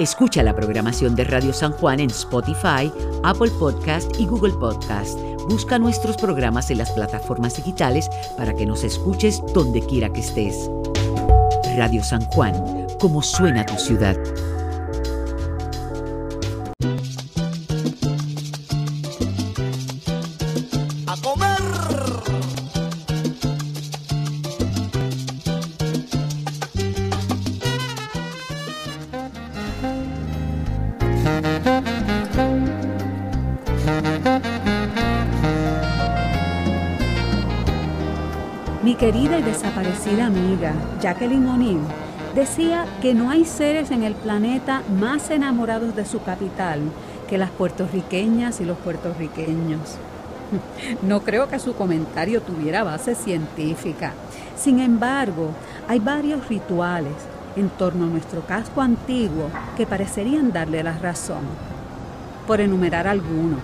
Escucha la programación de Radio San Juan en Spotify, Apple Podcast y Google Podcast. Busca nuestros programas en las plataformas digitales para que nos escuches donde quiera que estés. Radio San Juan, como suena tu ciudad. Querida y desaparecida amiga, Jacqueline O'Neill, decía que no hay seres en el planeta más enamorados de su capital que las puertorriqueñas y los puertorriqueños. No creo que su comentario tuviera base científica. Sin embargo, hay varios rituales en torno a nuestro casco antiguo que parecerían darle la razón. Por enumerar algunos,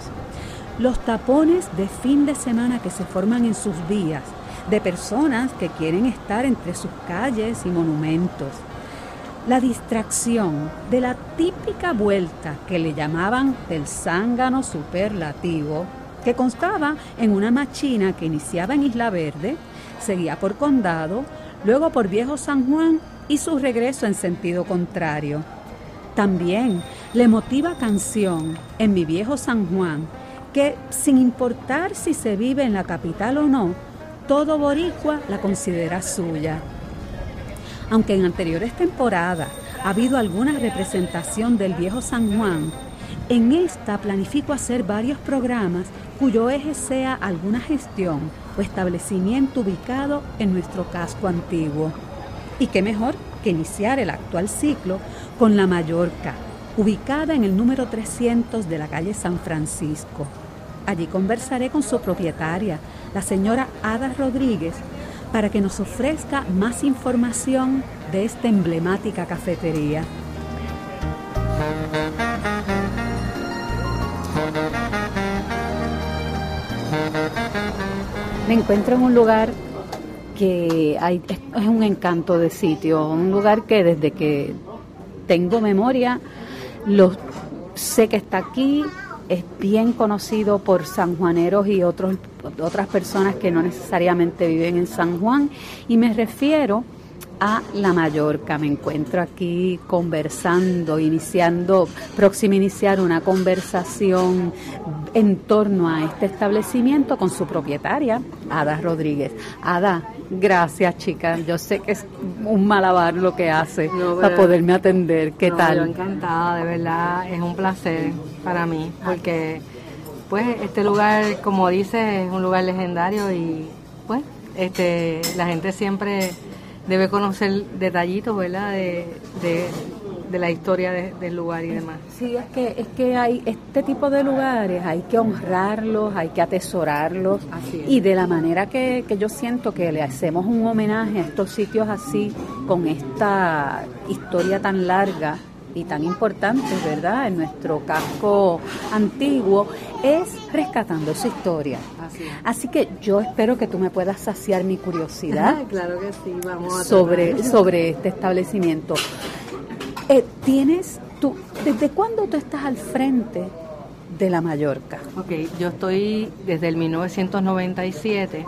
los tapones de fin de semana que se forman en sus vías de personas que quieren estar entre sus calles y monumentos. La distracción de la típica vuelta que le llamaban del zángano superlativo, que constaba en una machina que iniciaba en Isla Verde, seguía por Condado, luego por Viejo San Juan y su regreso en sentido contrario. También la emotiva canción en mi Viejo San Juan, que sin importar si se vive en la capital o no, todo boricua la considera suya. Aunque en anteriores temporadas ha habido alguna representación del viejo San Juan, en esta planifico hacer varios programas cuyo eje sea alguna gestión o establecimiento ubicado en nuestro casco antiguo. Y qué mejor que iniciar el actual ciclo con la Mallorca, ubicada en el número 300 de la calle San Francisco. Allí conversaré con su propietaria, la señora Ada Rodríguez, para que nos ofrezca más información de esta emblemática cafetería. Me encuentro en un lugar que hay, es un encanto de sitio, un lugar que desde que tengo memoria lo sé que está aquí, es bien conocido por sanjuaneros y otros, otras personas que no necesariamente viven en San Juan. Y me refiero a La Mallorca. Me encuentro aquí conversando, iniciando, próximo a iniciar una conversación en torno a este establecimiento con su propietaria, Ada Rodríguez. Ada, gracias chica. Yo sé que es un malabar lo que hace para poderme atender. ¿Qué tal? Yo encantada, de verdad, es un placer para mí, porque pues este lugar, como dice, es un lugar legendario y pues este la gente siempre debe conocer detallitos, ¿verdad? De, de, la historia del lugar y demás. Sí, es que, es que hay este tipo de lugares, hay que honrarlos, hay que atesorarlos. Y de la manera que, que yo siento que le hacemos un homenaje a estos sitios así, con esta historia tan larga, y tan importantes, ¿verdad?, en nuestro casco antiguo, es rescatando su historia. Así, que yo espero que tú me puedas saciar mi curiosidad. claro que sí, vamos sobre, sobre este establecimiento. Eh, ¿Tienes tú, desde cuándo tú estás al frente de la Mallorca? Ok, yo estoy desde el 1997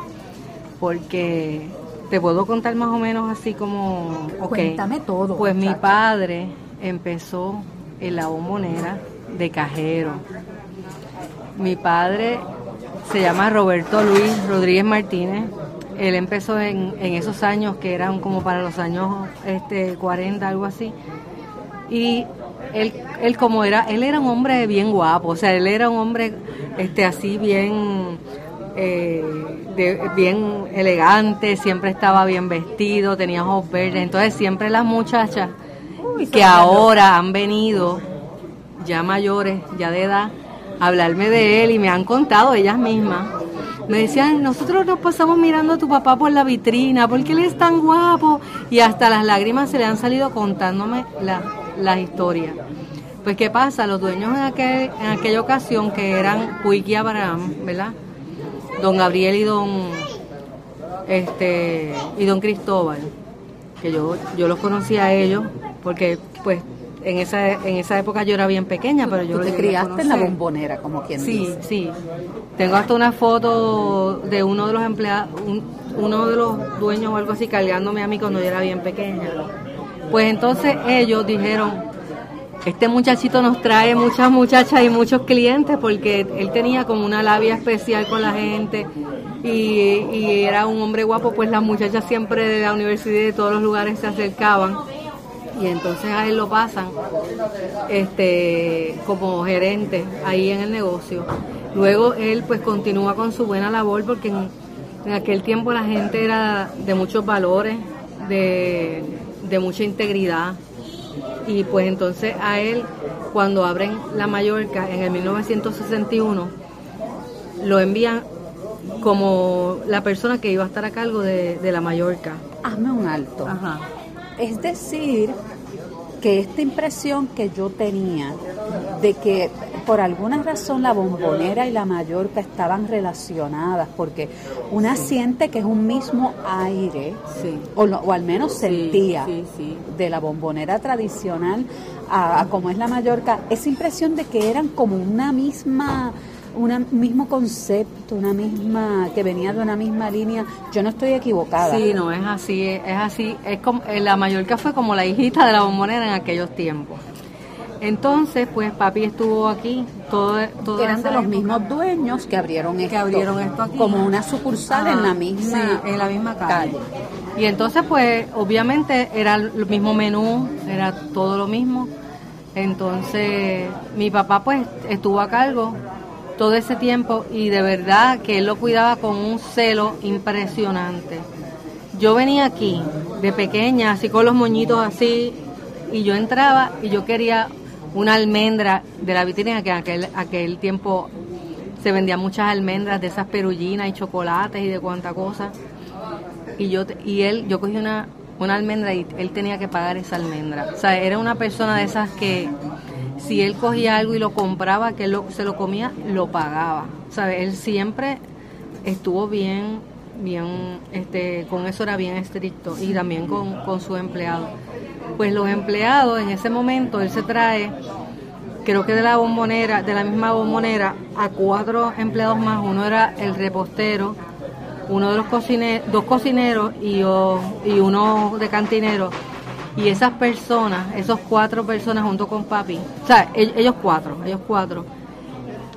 porque te puedo contar más o menos así como... Cuéntame todo. Pues mi padre empezó en la bombonera de cajero. Mi padre se llama Roberto Luis Rodríguez Martínez. Él empezó en, esos años que eran como para los años este, 40, algo así. Y él, él como era, él era un hombre bien guapo, o sea, él era un hombre este, así bien, eh, bien elegante, siempre estaba bien vestido, tenía ojos verdes, entonces siempre las muchachas que ahora han venido ya mayores, ya de edad, a hablarme de él y me han contado ellas mismas. Me decían, nosotros nos pasamos mirando a tu papá por la vitrina, porque él es tan guapo. Y hasta las lágrimas se le han salido contándome las la historias. Pues, ¿qué pasa? Los dueños en, aquel, en aquella ocasión, que eran Puiki y Abraham, ¿verdad? Don Gabriel y don, este, y don Cristóbal, que yo, yo los conocí a ellos, porque pues en esa, en esa época yo era bien pequeña, pero yo ¿Tú te criaste en la bombonera, como quien sí, dice. Sí, Tengo hasta una foto de uno de los empleados, uno de los dueños o algo así cargándome a mí cuando yo era bien pequeña. Pues entonces ellos dijeron, este muchachito nos trae muchas muchachas y muchos clientes porque él tenía como una labia especial con la gente y, y era un hombre guapo, pues las muchachas siempre de la universidad y de todos los lugares se acercaban y entonces a él lo pasan este como gerente ahí en el negocio. Luego él pues continúa con su buena labor porque en, aquel tiempo la gente era de muchos valores, de, de mucha integridad y pues entonces a él cuando abren la Mallorca en el 1961 lo envían como la persona que iba a estar a cargo de, de la Mallorca. Hazme un alto. Ajá. Es decir, que esta impresión que yo tenía de que por alguna razón la bombonera y la Mallorca estaban relacionadas, porque una siente que es un mismo aire, o, al menos sentía de la bombonera tradicional a, como es la Mallorca, esa impresión de que eran como una misma un mismo concepto, una misma, que venía de una misma línea. Yo no estoy equivocada. Sí, no, es así, es así. Es como, eh, la Mallorca fue como la hijita de la bombonera en aquellos tiempos. Entonces, pues papi estuvo aquí, todo, todo eran de los mismos dueños que abrieron esto, abrieron esto aquí. como una sucursal en la misma en la misma calle. Y entonces, pues, obviamente era el mismo menú, era todo lo mismo. Entonces, mi papá pues estuvo a cargo todo ese tiempo y de verdad que él lo cuidaba con un celo impresionante. Yo venía aquí de pequeña, así con los moñitos así, y yo entraba y yo quería una almendra de la vitrina, que en aquel, aquel tiempo se vendían muchas almendras de esas perullinas y chocolates y de cuánta cosa. Y yo y él, yo cogí una, una almendra y él tenía que pagar esa almendra. O sea, era una persona de esas que si él cogía algo y lo compraba, que se lo comía, lo pagaba. ¿Sabe? Él siempre estuvo bien, bien, este, con eso era bien estricto y también con, con sus empleados. Pues los empleados en ese momento él se trae, creo que de la bombonera, de la misma bombonera, a cuatro empleados más. Uno era el repostero, uno de los cocineros, dos cocineros y, y uno de cantinero y esas personas, esos cuatro personas junto con papi, o sea, ellos cuatro, ellos cuatro,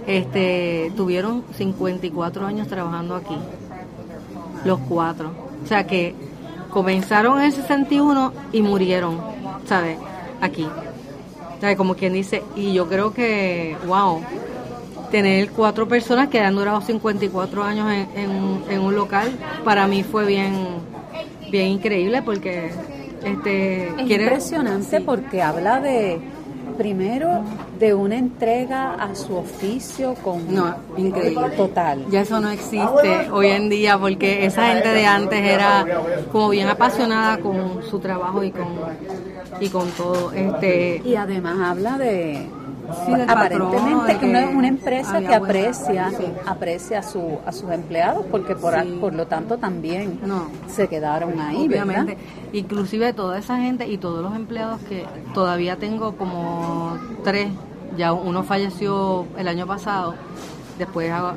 este, tuvieron 54 años trabajando aquí. Los cuatro. O sea que comenzaron en el 61 y murieron, ¿sabes? Aquí. O como quien dice, y yo creo que, wow, tener cuatro personas que han durado 54 años en, en un local, para mí fue bien, bien increíble porque este, es impresionante porque habla de, primero, de una entrega a su oficio con no, increíble. total. Ya eso no existe hoy en día porque esa gente de antes era como bien apasionada con su trabajo y con y con todo. Este y además habla de aparentemente que, una, una, empresa que aprecia aprecia a, su, a sus empleados porque por, por lo tanto también se quedaron ahí obviamente. Inclusive toda esa gente y todos los empleados que todavía tengo como tres ya uno falleció el año pasado después a,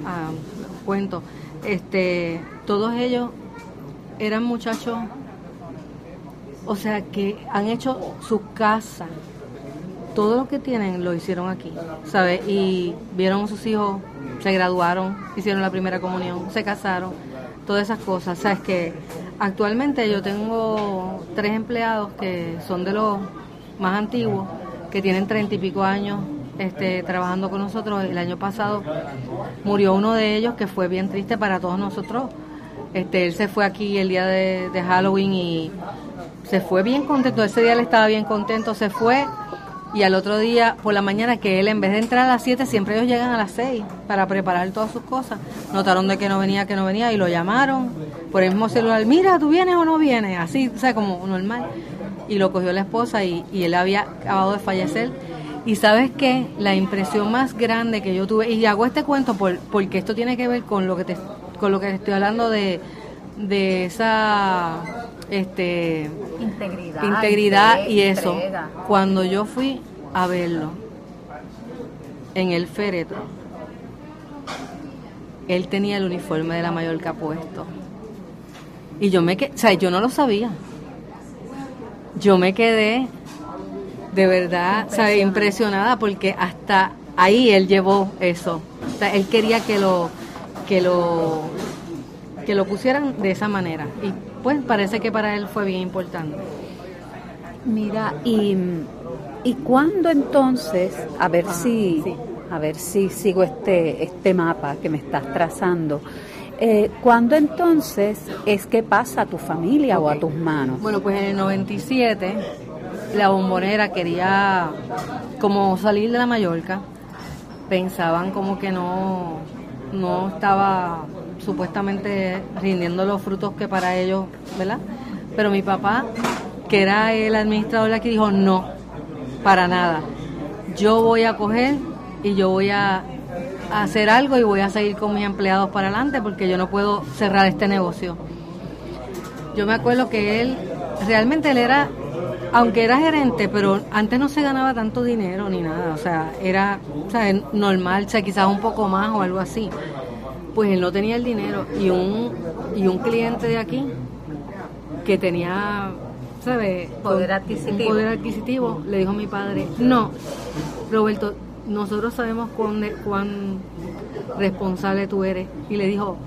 cuento. Este todos ellos eran muchachos o sea que han hecho su casa todo lo que tienen lo hicieron aquí, ¿sabes? Y vieron a sus hijos, se graduaron, hicieron la primera comunión, se casaron, todas esas cosas. ¿Sabes que Actualmente yo tengo tres empleados que son de los más antiguos, que tienen treinta y pico años este, trabajando con nosotros. El año pasado murió uno de ellos que fue bien triste para todos nosotros. Este, él se fue aquí el día de, de Halloween y se fue bien contento. Ese día él estaba bien contento, se fue y al otro día por la mañana que él en vez de entrar a las 7 siempre ellos llegan a las 6 para preparar todas sus cosas. Notaron de que no venía que no venía y lo llamaron por el mismo celular. Mira tú vienes o no vienes así o sea como normal. Y lo cogió la esposa y, él había acabado de fallecer. Y sabes qué la impresión más grande que yo tuve y hago este cuento por, porque esto tiene que ver con lo que te con lo que estoy hablando de de esa este integridad, integridad y eso. Cuando yo fui a verlo en el féretro, él tenía el uniforme de la Mallorca puesto. Y yo me quedé, o sea, yo no lo sabía. Yo me quedé de verdad, impresionada. impresionada porque hasta ahí él llevó eso. O sea, él quería que lo que lo que lo pusieran de esa manera y pues parece que para él fue bien importante. Mira, y y cuándo entonces, a ver si a ver si sigo este este mapa que me estás trazando. Eh, ¿Cuándo entonces es que pasa a tu familia o a tus manos? Bueno, pues en el 97 la bombonera quería como salir de la Mallorca, pensaban como que no, no estaba supuestamente rindiendo los frutos que para ellos, ¿verdad? Pero mi papá, que era el administrador aquí, dijo, no, para nada. Yo voy a coger y yo voy a hacer algo y voy a seguir con mis empleados para adelante porque yo no puedo cerrar este negocio. Yo me acuerdo que él, realmente él era aunque era gerente, pero antes no se ganaba tanto dinero ni nada, o sea, era normal, o sea, quizás un poco más o algo así. Pues él no tenía el dinero y un, y un cliente de aquí que tenía, ¿sabes? Poder adquisitivo. poder adquisitivo, le dijo a mi padre, no, Roberto, nosotros sabemos cuán, cuán responsable tú eres. Y le dijo,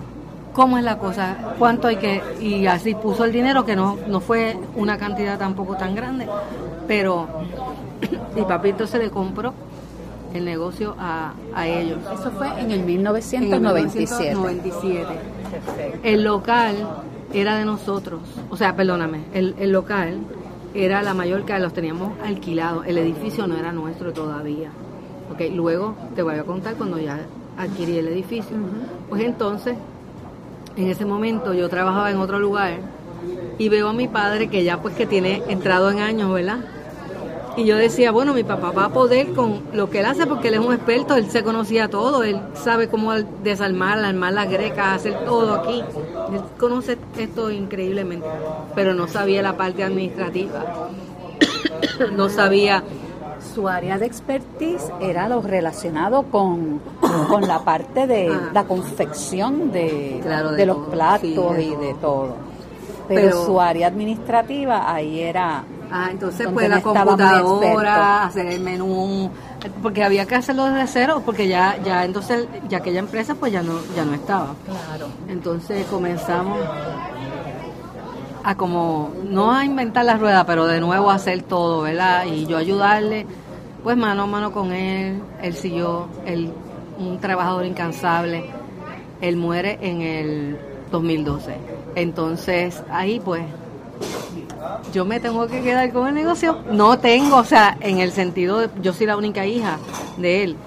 cómo es la cosa, cuánto hay que, y así puso el dinero, que no, no fue una cantidad tampoco tan grande, pero y papito se le compró el negocio a, a ellos. Eso fue en el 1997. El local era de nosotros, o sea, perdóname, el, el local era la mayor que los teníamos alquilado, el edificio no era nuestro todavía. Okay, luego te voy a contar cuando ya adquirí el edificio. Pues entonces en ese momento yo trabajaba en otro lugar y veo a mi padre que ya pues que tiene entrado en años, ¿verdad? Y yo decía, bueno, mi papá va a poder con lo que él hace porque él es un experto, él se conocía todo, él sabe cómo desarmar, armar las grecas, hacer todo aquí. Él conoce esto increíblemente, pero no sabía la parte administrativa, no sabía su área de expertise era lo relacionado con, con la parte de ah. la confección de, de, los platos y de todo. Pero, su área administrativa ahí era... Ah, entonces pues la computadora, hacer el menú, porque había que hacerlo desde cero, porque ya, ya entonces, ya aquella empresa pues ya no, ya no estaba. Claro. Entonces comenzamos a como, no a inventar la rueda, pero de nuevo a hacer todo, ¿verdad? Y yo ayudarle pues mano a mano con él, él siguió, él, un trabajador incansable, él muere en el 2012. Entonces ahí pues yo me tengo que quedar con el negocio. No tengo, o sea, en el sentido de, yo soy la única hija de él,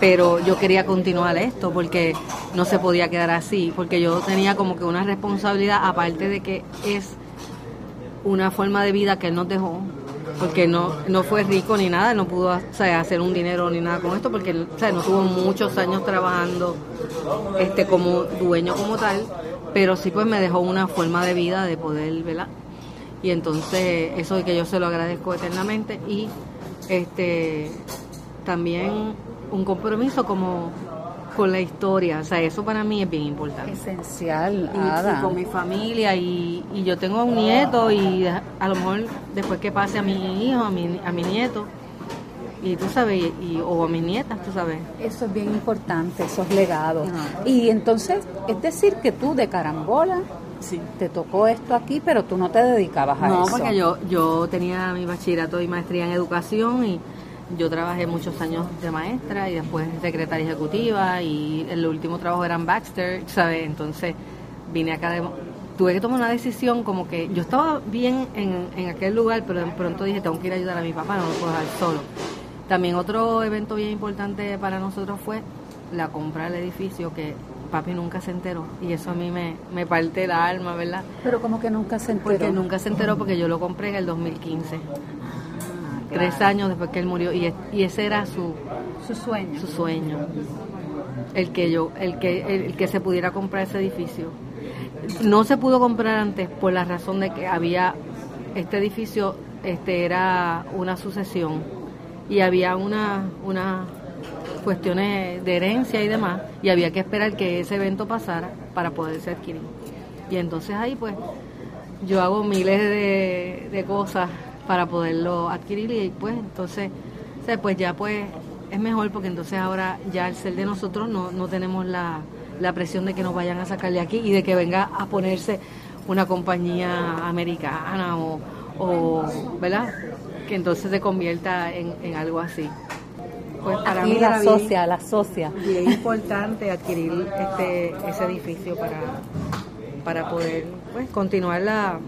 pero yo quería continuar esto porque no se podía quedar así, porque yo tenía como que una responsabilidad, aparte de que es una forma de vida que él nos dejó, porque no, no fue rico ni nada, no pudo hacer un dinero ni nada con esto, porque no tuvo muchos años trabajando este como dueño como tal, pero sí pues me dejó una forma de vida de poder, ¿verdad? Y entonces eso es que yo se lo agradezco eternamente y este también un compromiso como con la historia, o sea, eso para mí es bien importante. Esencial, y, con mi familia y, y, yo tengo un nieto y a lo mejor después que pase a mi hijo, a mi, a mi nieto, y tú sabes, y, o a mis nietas, tú sabes. Eso es bien importante, esos legados. Y entonces, es decir, que tú de carambola sí. te tocó esto aquí, pero tú no te dedicabas a eso. No, porque yo, yo tenía mi bachillerato y maestría en educación y yo trabajé muchos años de maestra y después secretaria ejecutiva y el último trabajo era en Baxter, ¿sabes? Entonces vine acá de... Tuve que tomar una decisión como que yo estaba bien en, en aquel lugar, pero de pronto dije, tengo que ir a ayudar a mi papá, no lo puedo dejar solo. También otro evento bien importante para nosotros fue la compra del edificio que papi nunca se enteró y eso a mí me, me parte el alma, ¿verdad? Pero como que nunca se enteró. Porque nunca se enteró porque yo lo compré en el 2015 tres años después que él murió y, y ese era su, su sueño. su sueño. El que yo el que el, que se pudiera comprar ese edificio. No se pudo comprar antes por la razón de que había este edificio este era una sucesión y había una una cuestiones de herencia y demás y había que esperar que ese evento pasara para poderse adquirir. Y entonces ahí pues yo hago miles de, de cosas para poderlo adquirir y pues entonces pues ya pues es mejor porque entonces ahora ya el ser de nosotros no, no tenemos la, la presión de que nos vayan a sacar de aquí y de que venga a ponerse una compañía americana o, o ¿verdad? Que entonces se convierta en, en algo así. Pues para mí la socia, la socia. Y es importante adquirir este ese edificio para, para poder pues continuar la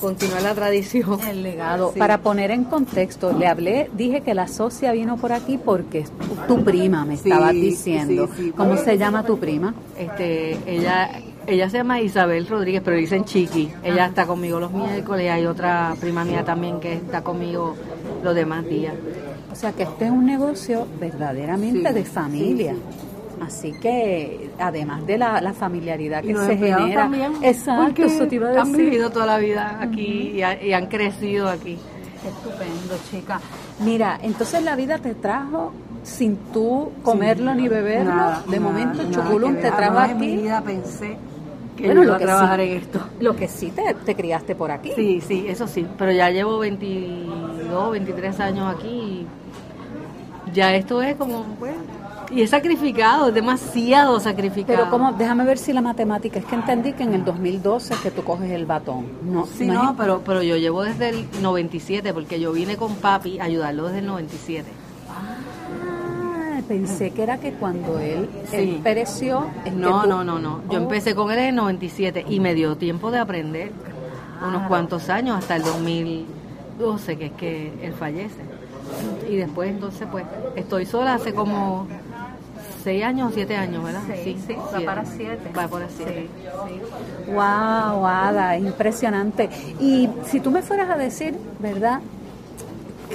continuar la tradición. El legado. Para poner en contexto, le hablé, dije que la socia vino por aquí porque tu prima me estaba diciendo. ¿Cómo se llama tu prima? Este, ella ella se llama Isabel Rodríguez, pero dicen Chiqui. Ella ah. está conmigo los miércoles, hay otra prima mía también que está conmigo los demás días. O sea que este es un negocio verdaderamente de familia. Así que, además de la, familiaridad que se genera, también, exacto, eso te iba a decir. han vivido toda la vida aquí y, han crecido aquí. Estupendo, chica. Mira, entonces la vida te trajo sin tú comerlo ni beberlo. de momento, Choculum te trajo aquí. Mi vida pensé que bueno, iba a trabajar en esto. Lo que sí te, te, criaste por aquí. Sí, sí, eso sí. Pero ya llevo 22, 23 años aquí y ya esto es como, pues, y es sacrificado, es demasiado sacrificado. Pero como, déjame ver si la matemática, es que entendí que en el 2012 es que tú coges el batón. No, sí, no, pero, pero yo llevo desde el 97, porque yo vine con papi a ayudarlo desde el 97. Ah, pensé que era que cuando él, pereció... no, no, no, no, yo oh. empecé con él en el 97 y me dio tiempo de aprender unos cuantos años, hasta el 2012, que es que él fallece. Y después entonces pues estoy sola hace como seis años o siete años, ¿verdad? Sí, sí, va para siete. Va para siete. Wow, Ada, impresionante. Y si tú me fueras a decir, ¿verdad?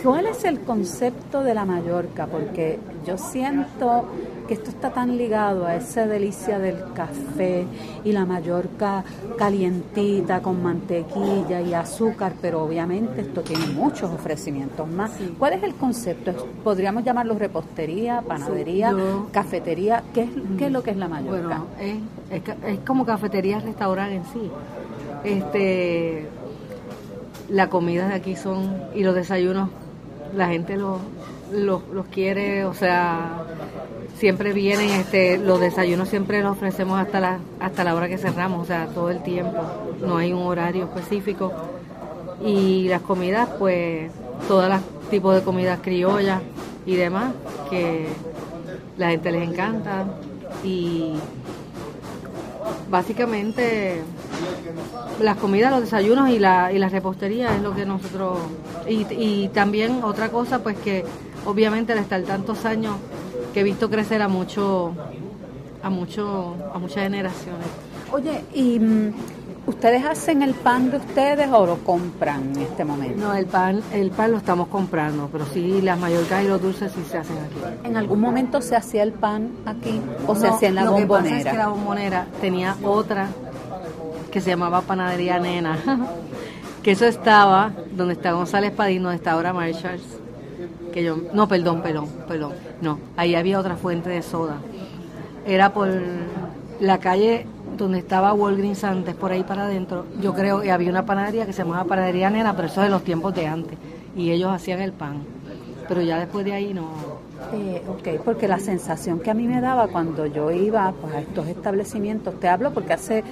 ¿Cuál es el concepto de la Mallorca? Porque yo siento que esto está tan ligado a esa delicia del café y la Mallorca calientita con mantequilla y azúcar, pero obviamente esto tiene muchos ofrecimientos más. ¿Cuál es el concepto? ¿Podríamos llamarlo repostería, panadería, cafetería? ¿Qué es, ¿Qué es lo que es la Mallorca? Bueno, es, es, como cafetería, restaurante en sí. Este, la comida de aquí son, y los desayunos, la gente los, los, los quiere, o sea, siempre vienen, este, los desayunos siempre los ofrecemos hasta la, hasta la hora que cerramos, o sea, todo el tiempo, no hay un horario específico. Y las comidas, pues, todos los tipos de comidas criollas y demás, que la gente les encanta. Y básicamente las comidas, los desayunos y la, y la repostería es lo que nosotros... Y, y también otra cosa, pues que obviamente al estar tantos años que he visto crecer a mucho, a mucho, a muchas generaciones. Oye, ¿y mm, ustedes hacen el pan de ustedes o lo compran en este momento? No, el pan, el pan lo estamos comprando, pero sí las mallorcas y los dulces sí se hacen aquí. ¿En algún momento se hacía el pan aquí o se hacía en la bombonera? Lo que pasa es que la bombonera tenía otra que se llamaba Panadería Nena, que eso estaba donde está González Padín, donde está ahora Marshalls que yo, no, perdón, perdón, perdón, no, ahí había otra fuente de soda. Era por la calle donde estaba Walgreens antes, por ahí para adentro. Yo creo que había una panadería que se llamaba Panadería Nena, pero eso es de los tiempos de antes. Y ellos hacían el pan. Pero ya después de ahí no. Eh, ok, porque la sensación que a mí me daba cuando yo iba pues, a estos establecimientos, te hablo porque hace,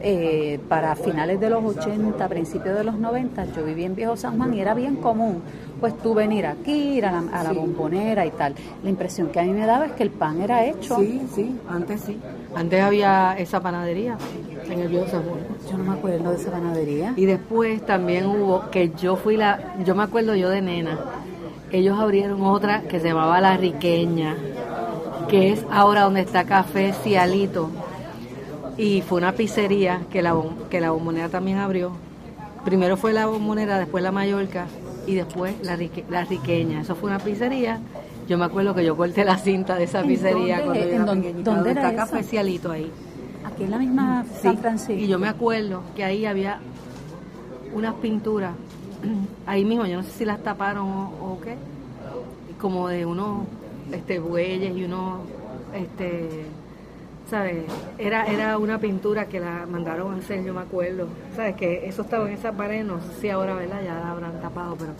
eh, para finales de los 80, principios de los 90, yo viví en Viejo San Juan y era bien común pues tú venir aquí, ir a la, bombonera y tal. La impresión que a mí me daba es que el pan era hecho. Sí, sí, antes sí. Antes había esa panadería en el viejo San Juan. Yo no me acuerdo de esa panadería. Y después también hubo, que yo fui la, yo me acuerdo yo de nena, ellos abrieron otra que se llamaba La Riqueña, que es ahora donde está Café Cialito. Y fue una pizzería que la, que la bombonera también abrió. Primero fue la bombonera, después la Mallorca y después la, la riqueña. Eso fue una pizzería. Yo me acuerdo que yo corté la cinta de esa pizzería cuando yo era. ¿Dónde era está cafecialito ahí. Aquí en la misma San Francisco. Y yo me acuerdo que ahí había unas pinturas, ahí mismo, yo no sé si las taparon o, qué, como de unos este, bueyes y unos, este, ¿sabes? Era, era una pintura que la mandaron a hacer, yo me acuerdo, ¿sabes? Que eso estaba en esa pared, no sé si ahora, ¿verdad? Ya la habrán tapado, pero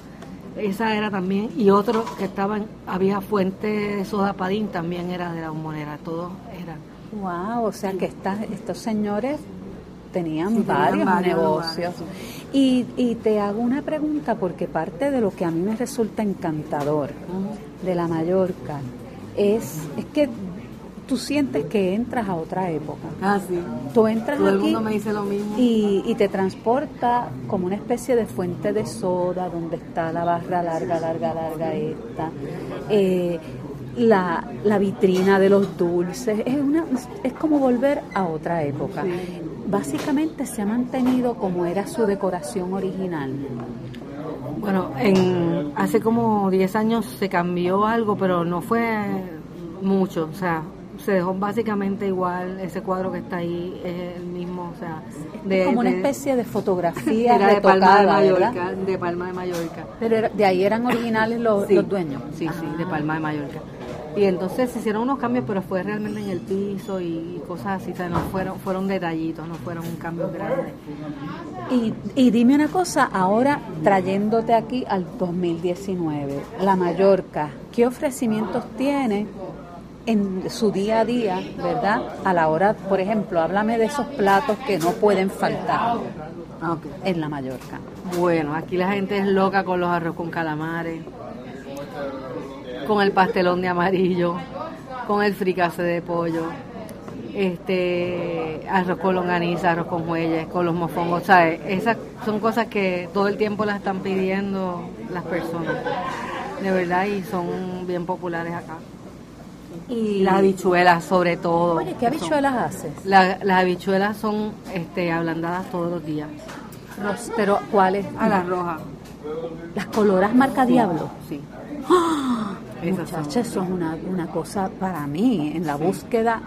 esa era también, y otro que estaban, había fuente de soda padín, también era de la humonera, todos eran. Wow, o sea que estas, estos señores tenían Sí, varios, varios negocios. lugares, Y, y te hago una pregunta porque parte de lo que a mí me resulta encantador de la Mallorca es, es que tú sientes que entras a otra época. Ah, sí. Tú entras Todo el aquí mundo me dice lo mismo. y, y te transporta como una especie de fuente de soda donde está la barra larga, larga, larga esta. Eh, la, la vitrina de los dulces, es, una, es como volver a otra época. Sí. Básicamente se ha mantenido como era su decoración original. Bueno, en, hace como 10 años se cambió algo, pero no fue mucho. O sea, se dejó básicamente igual. Ese cuadro que está ahí es el mismo. O sea, de, como una especie de fotografía era de Palma de retocada, ¿verdad? Mallorca. De Palma de Mallorca. Pero era- de ahí eran originales los, Sí, los dueños. Sí, sí, de Ah. Palma de Mallorca. Y entonces se hicieron unos cambios, pero fue realmente en el piso y cosas así. O sea, no fueron, fueron detallitos, no fueron cambios grandes. Y, y dime una cosa, ahora trayéndote aquí al 2019, la Mallorca, ¿qué ofrecimientos tiene en su día a día, verdad? A la hora, por ejemplo, háblame de esos platos que no pueden faltar Ah, en la Mallorca. Bueno, aquí la gente es loca con los arroz con calamares, con el pastelón de amarillo, con el fricase de pollo, este arroz con longaniza, arroz con muelles, con los mofongos, ¿sabes? Esas son cosas que todo el tiempo las están pidiendo las personas, de verdad, y son bien populares acá. Y Las habichuelas, sobre todo. Oye, ¿qué habichuelas haces? La- las habichuelas son este, ablandadas todos los días. Pero ¿cuáles? A la roja. Las coloras marca Diablo. Sí. ¡Ah! Muchacha, eso es una, una cosa para mí, en la búsqueda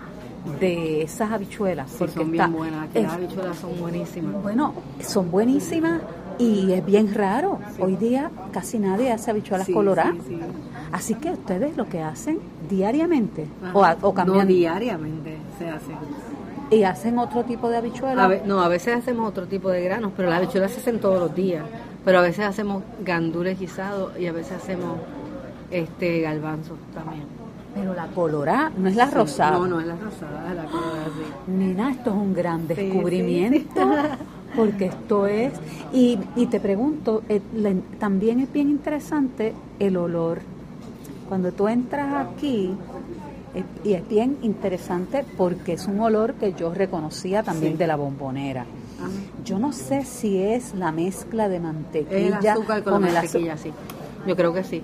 de esas habichuelas. Sí, porque son bien está- buenas. Aquí es- las habichuelas son buenísimas. Bueno, son buenísimas y es bien raro. Hoy día casi nadie hace habichuelas Sí, coloradas. sí, sí. Así que ustedes lo que hacen diariamente Ajá. o, o cambian No, diariamente se hace. y hacen otro tipo de habichuelas. A ve- no, a veces hacemos otro tipo de granos, pero las habichuelas se hacen todos los días. Pero a veces hacemos gandules guisados y a veces hacemos este galbanzos también. Pero la colorada no es la Sí. rosada. No, no es la rosada, es la colorada, sí. Nena, esto es un gran Sí, descubrimiento. Porque esto es. Y, y te pregunto, eh, también es bien interesante el olor. Cuando tú entras aquí, y es bien interesante porque es un olor que yo reconocía también de la bombonera. Ajá. Yo no sé si es la mezcla de mantequilla el azúcar con, el la mantequilla, sí. Yo creo que sí.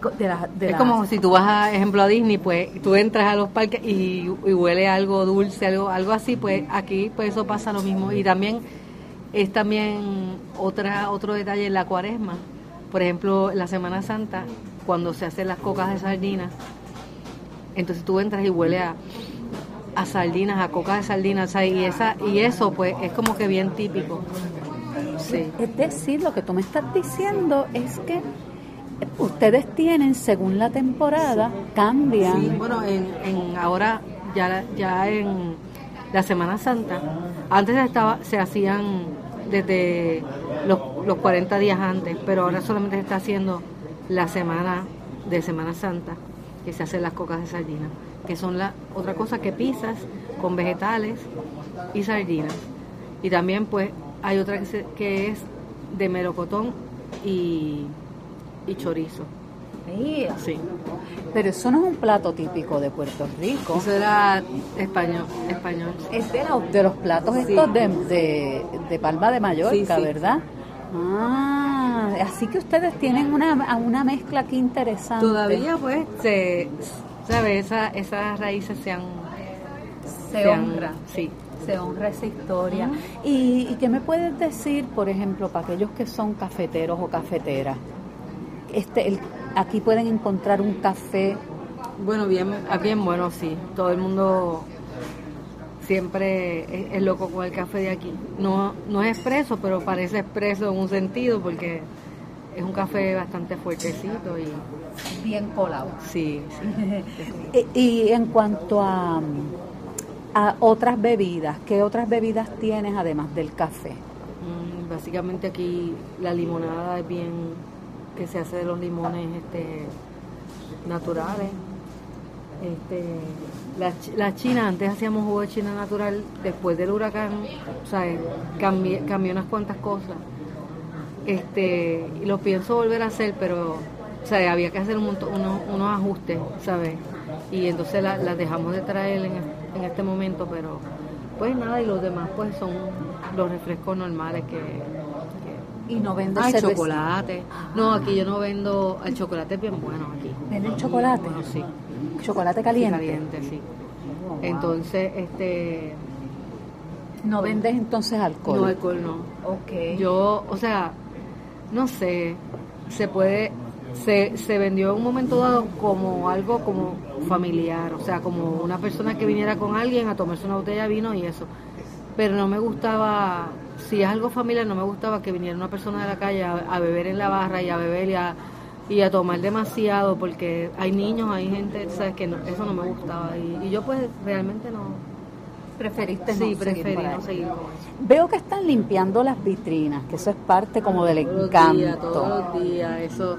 Co- de la- de es la- como si tú vas, a ejemplo, a Disney, pues tú entras a los parques y, y huele algo dulce, algo algo así, pues aquí pues eso pasa lo mismo. Y también es también otra otro detalle en la cuaresma. Por ejemplo, en la Semana Santa, cuando se hacen las cocas de sardinas, entonces tú entras y huele a, a sardinas, a cocas de sardinas, ¿sabes? y esa y eso pues es como que bien típico. Sí. Es decir, lo que tú me estás diciendo es que ustedes tienen, según la temporada, cambian. Sí, bueno, en, ahora ya ya en la Semana Santa, antes estaba se hacían desde los, los 40 días antes, pero ahora solamente se está haciendo la semana de Semana Santa, que se hacen las cocas de sardina, que son la otra cosa que pizzas con vegetales y sardinas. Y también pues hay otra que, que es de melocotón y, y chorizo. Mira, Sí. Pero eso no es un plato típico de Puerto Rico. Eso era español, español. Es de, la- de los platos Sí. estos de, de, de Palma de Mallorca, Sí, sí. ¿verdad? Ah, así que ustedes tienen una, una mezcla aquí interesante. Todavía pues se sabe esa, esas raíces se han se se han- honra. sí. Se honra esa historia. ¿Y, ¿Y qué me puedes decir, por ejemplo, para aquellos que son cafeteros o cafeteras? Este, el- aquí pueden encontrar un café Bueno, bien, bien bueno, sí. Todo el mundo siempre es, loco con el café de aquí. No, no es expreso, pero parece expreso en un sentido porque es un café bastante fuertecito y bien colado. Sí. y, y, en cuanto a, a otras bebidas, ¿qué otras bebidas tienes además del café? Mm, básicamente aquí la limonada es bien que se hace de los limones este naturales. Este, la, la china, antes hacíamos jugo de china natural, después del huracán, sea, cambié, cambié unas cuantas cosas. Este, y lo pienso volver a hacer, pero sea, había que hacer un unos, unos ajustes, ¿sabes? Y entonces las dejamos de traer en, en, este momento, pero pues nada, y los demás pues son los refrescos normales que... ¿Y no vendes ah, chocolate. No, aquí yo no vendo... El chocolate es bien bueno aquí. ¿Venden chocolate? Bueno, sí. ¿Chocolate caliente? caliente, sí. Oh, entonces, este... ¿No vendes entonces alcohol? No, alcohol no. Ok. Yo, o sea, no sé, se puede se, se vendió en un momento dado como algo como familiar, o sea, como una persona que viniera con alguien a tomarse una botella de vino y eso. Pero no me gustaba, si es algo familiar, no me gustaba que viniera una persona de la calle a, beber en la barra y a beber y a, y a tomar demasiado, porque hay niños, hay gente, ¿sabes? Que eso no me gustaba. Y, yo pues realmente no... Preferiste sí, no preferí seguir no seguir con eso. Veo que están limpiando las vitrinas, que eso es parte como del encanto. todos los días, eso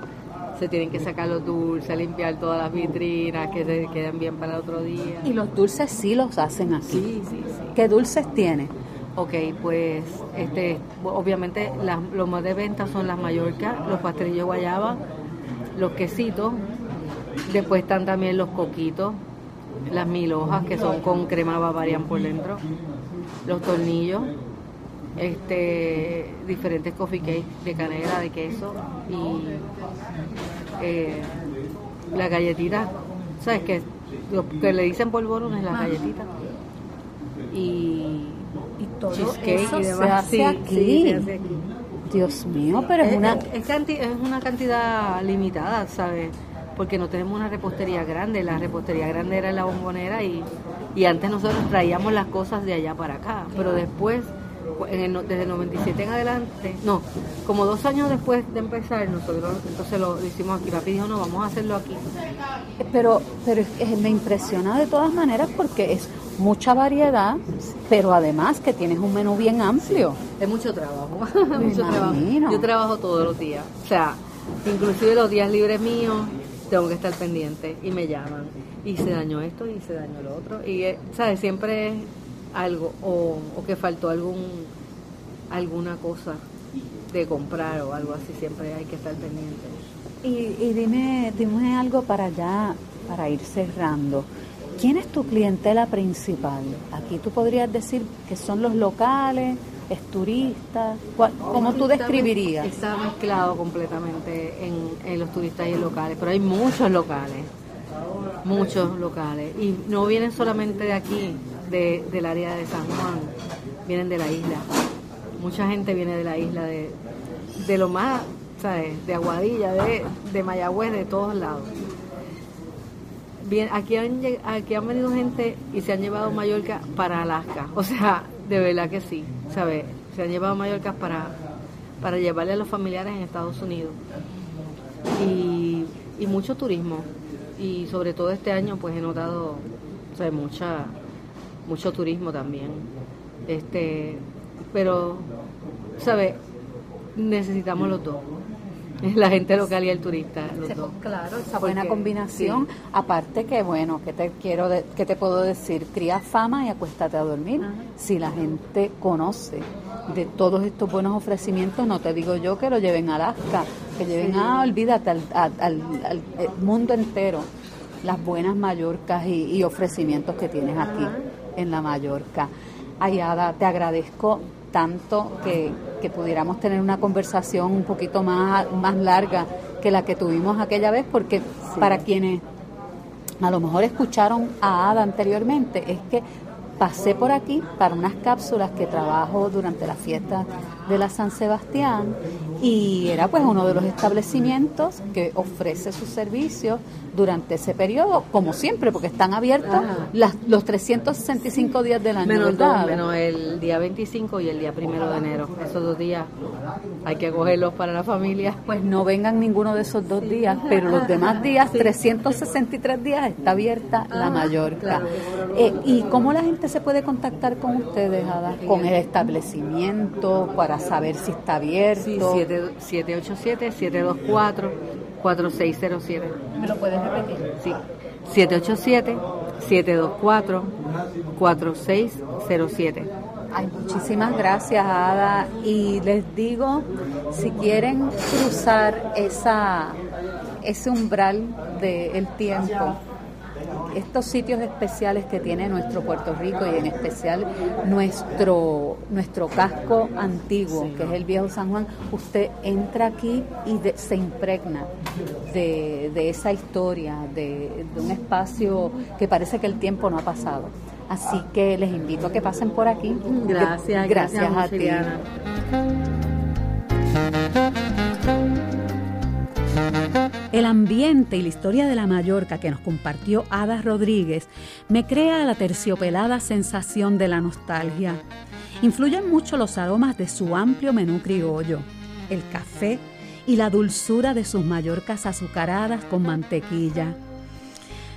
se tienen que sacar los dulces, limpiar todas las vitrinas, que se queden bien para el otro día. Y los dulces sí los hacen aquí. Sí, sí, sí. ¿Qué dulces tiene? Ok, pues este, obviamente las, los más de venta son las mallorcas, los pastelillos guayaba, los quesitos, después están también los coquitos, las mil hojas que son con crema bavarian por dentro, los tornillos, este, diferentes coffee cakes de canela, de queso y eh, las galletitas, ¿sabes qué? Lo que le dicen polvorones, las galletitas. Y, y todo eso y demás. Se hace aquí. Dios mío, pero es, una... Es, es una cantidad limitada, ¿sabes? Porque no tenemos una repostería grande. La repostería grande era la bombonera y, y antes nosotros traíamos las cosas de allá para acá. Pero después desde el 97 en adelante, no, como dos años después de empezar, nosotros entonces lo hicimos aquí. Papi dijo, no, vamos a hacerlo aquí. Pero, pero me impresiona de todas maneras porque es mucha variedad, pero además que tienes un menú bien amplio. Es mucho trabajo, mucho trabajo. Yo trabajo todos los días, o sea, inclusive los días libres míos tengo que estar pendiente y me llaman y se dañó esto y se dañó lo otro y eh, sabes siempre algo o, que faltó algún alguna cosa de comprar o algo así, siempre hay que estar pendiente. Y, y dime, dime algo para ya, para ir cerrando. ¿Quién es tu clientela principal? Aquí tú podrías decir que son los locales, es turista, ¿cómo tú describirías? Está mezclado completamente en, en los turistas y en locales, pero hay muchos locales, muchos locales, y no vienen solamente de aquí, de, del área de San Juan, vienen de la isla. Mucha gente viene de la isla, de, de lo más, ¿sabes? De Aguadilla, de, de Mayagüez, de todos lados. Bien, aquí han, aquí han venido gente y se han llevado Mallorca para Alaska. O sea, de verdad que sí, ¿sabes? Se han llevado Mallorca para, para llevarle a los familiares en Estados Unidos. Y, y mucho turismo. Y sobre todo este año, pues he notado o sea, mucha mucho turismo también. Este, pero, ¿sabe? Necesitamos los dos. La gente local y el turista, los dos. Claro, esa buena combinación. Aparte que, bueno, que te quiero, que te puedo decir? Cría fama y acuéstate a dormir. Si la gente conoce de todos estos buenos ofrecimientos, no te digo yo que lo lleven a Alaska, que lleven a, olvídate, al, al, mundo entero las buenas Mallorcas y, ofrecimientos que tienes aquí en la Mallorca. Ayada, te agradezco tanto que, pudiéramos tener una conversación un poquito más, más larga que la que tuvimos aquella vez, porque para quienes a lo mejor escucharon a Ada anteriormente, es que pasé por aquí para unas cápsulas que trabajo durante la fiesta de la San Sebastián y era pues uno de los establecimientos que ofrece sus servicios durante ese periodo, como siempre, porque están abiertos las, los 365 días del año, menos ¿verdad? menos el día 25 y el día primero de enero. Esos dos días hay que cogerlos para la familia. Pues no vengan ninguno de esos dos días, pero los demás días, 363 días, está abierta la Mallorca. Eh, ¿Y cómo la gente se puede contactar con ustedes, Ada? Con el establecimiento, para saber si está abierto. 787-724-4607. ¿Me lo puedes repetir? Sí. 787-724-4607. Ay, muchísimas gracias, Ada. Y les digo, si quieren cruzar esa, ese umbral del tiempo, estos sitios especiales que tiene nuestro Puerto Rico y en especial nuestro, nuestro casco antiguo, que es el viejo San Juan, usted entra aquí y se impregna de, de esa historia, de, de un espacio que parece que el tiempo no ha pasado. Así que les invito a que pasen por aquí. Gracias, gracias, gracias a ti. Diana. El ambiente y la historia de la Mallorca que nos compartió Ada Rodríguez me crea la terciopelada sensación de la nostalgia. Influyen mucho los aromas de su amplio menú criollo, el café y la dulzura de sus Mallorcas azucaradas con mantequilla.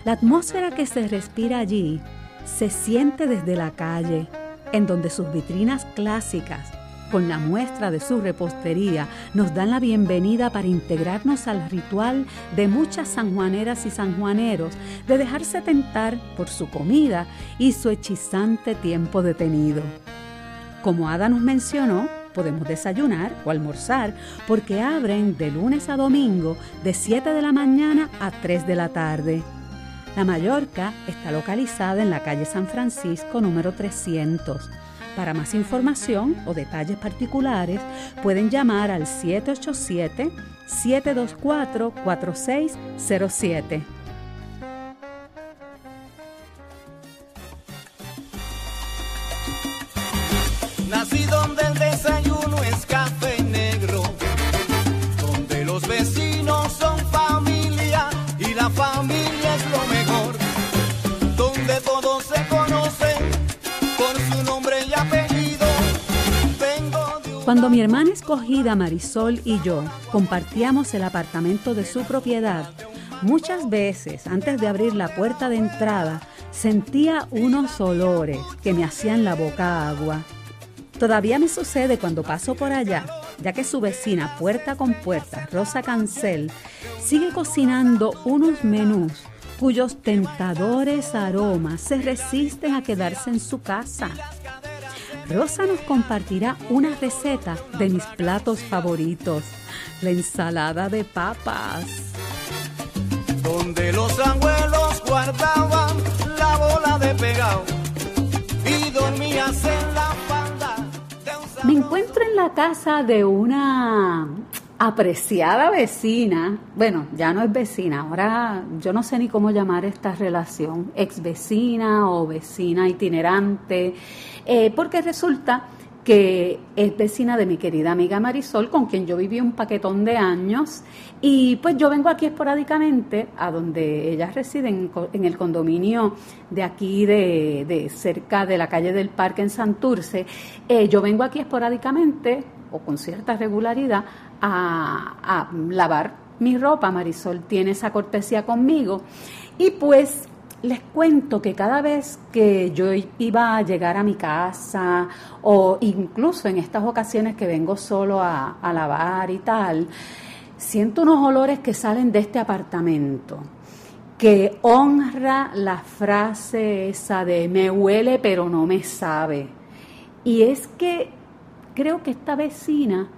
La atmósfera que se respira allí se siente desde la calle, en donde sus vitrinas clásicas con la muestra de su repostería, nos dan la bienvenida para integrarnos al ritual de muchas sanjuaneras y sanjuaneros de dejarse tentar por su comida y su hechizante tiempo detenido. Como Ada nos mencionó, podemos desayunar o almorzar porque abren de lunes a domingo de 7 de la mañana a 3 de la tarde. La Mallorca está localizada en la calle San Francisco número 300. Para más información o detalles particulares pueden llamar al 787-724-4607. Nací donde el desayuno Cuando mi hermana escogida Marisol y yo compartíamos el apartamento de su propiedad, muchas veces antes de abrir la puerta de entrada sentía unos olores que me hacían la boca agua. Todavía me sucede cuando paso por allá, ya que su vecina puerta con puerta, Rosa Cancel, sigue cocinando unos menús cuyos tentadores aromas se resisten a quedarse en su casa. Rosa nos compartirá una receta de mis platos favoritos, la ensalada de papas. donde los abuelos guardaban la bola de pegado y dormías en la de un Me encuentro en la casa de una apreciada vecina, bueno, ya no es vecina, ahora yo no sé ni cómo llamar esta relación, ex vecina o vecina itinerante, eh, porque resulta que es vecina de mi querida amiga Marisol, con quien yo viví un paquetón de años, y pues yo vengo aquí esporádicamente a donde ella reside, en, co- en el condominio de aquí, de, de cerca de la calle del Parque en Santurce. Eh, yo vengo aquí esporádicamente o con cierta regularidad a, a lavar mi ropa. Marisol tiene esa cortesía conmigo. Y pues les cuento que cada vez que yo iba a llegar a mi casa o incluso en estas ocasiones que vengo solo a, a lavar y tal, siento unos olores que salen de este apartamento que honra la frase esa de me huele pero no me sabe. Y es que creo que esta vecina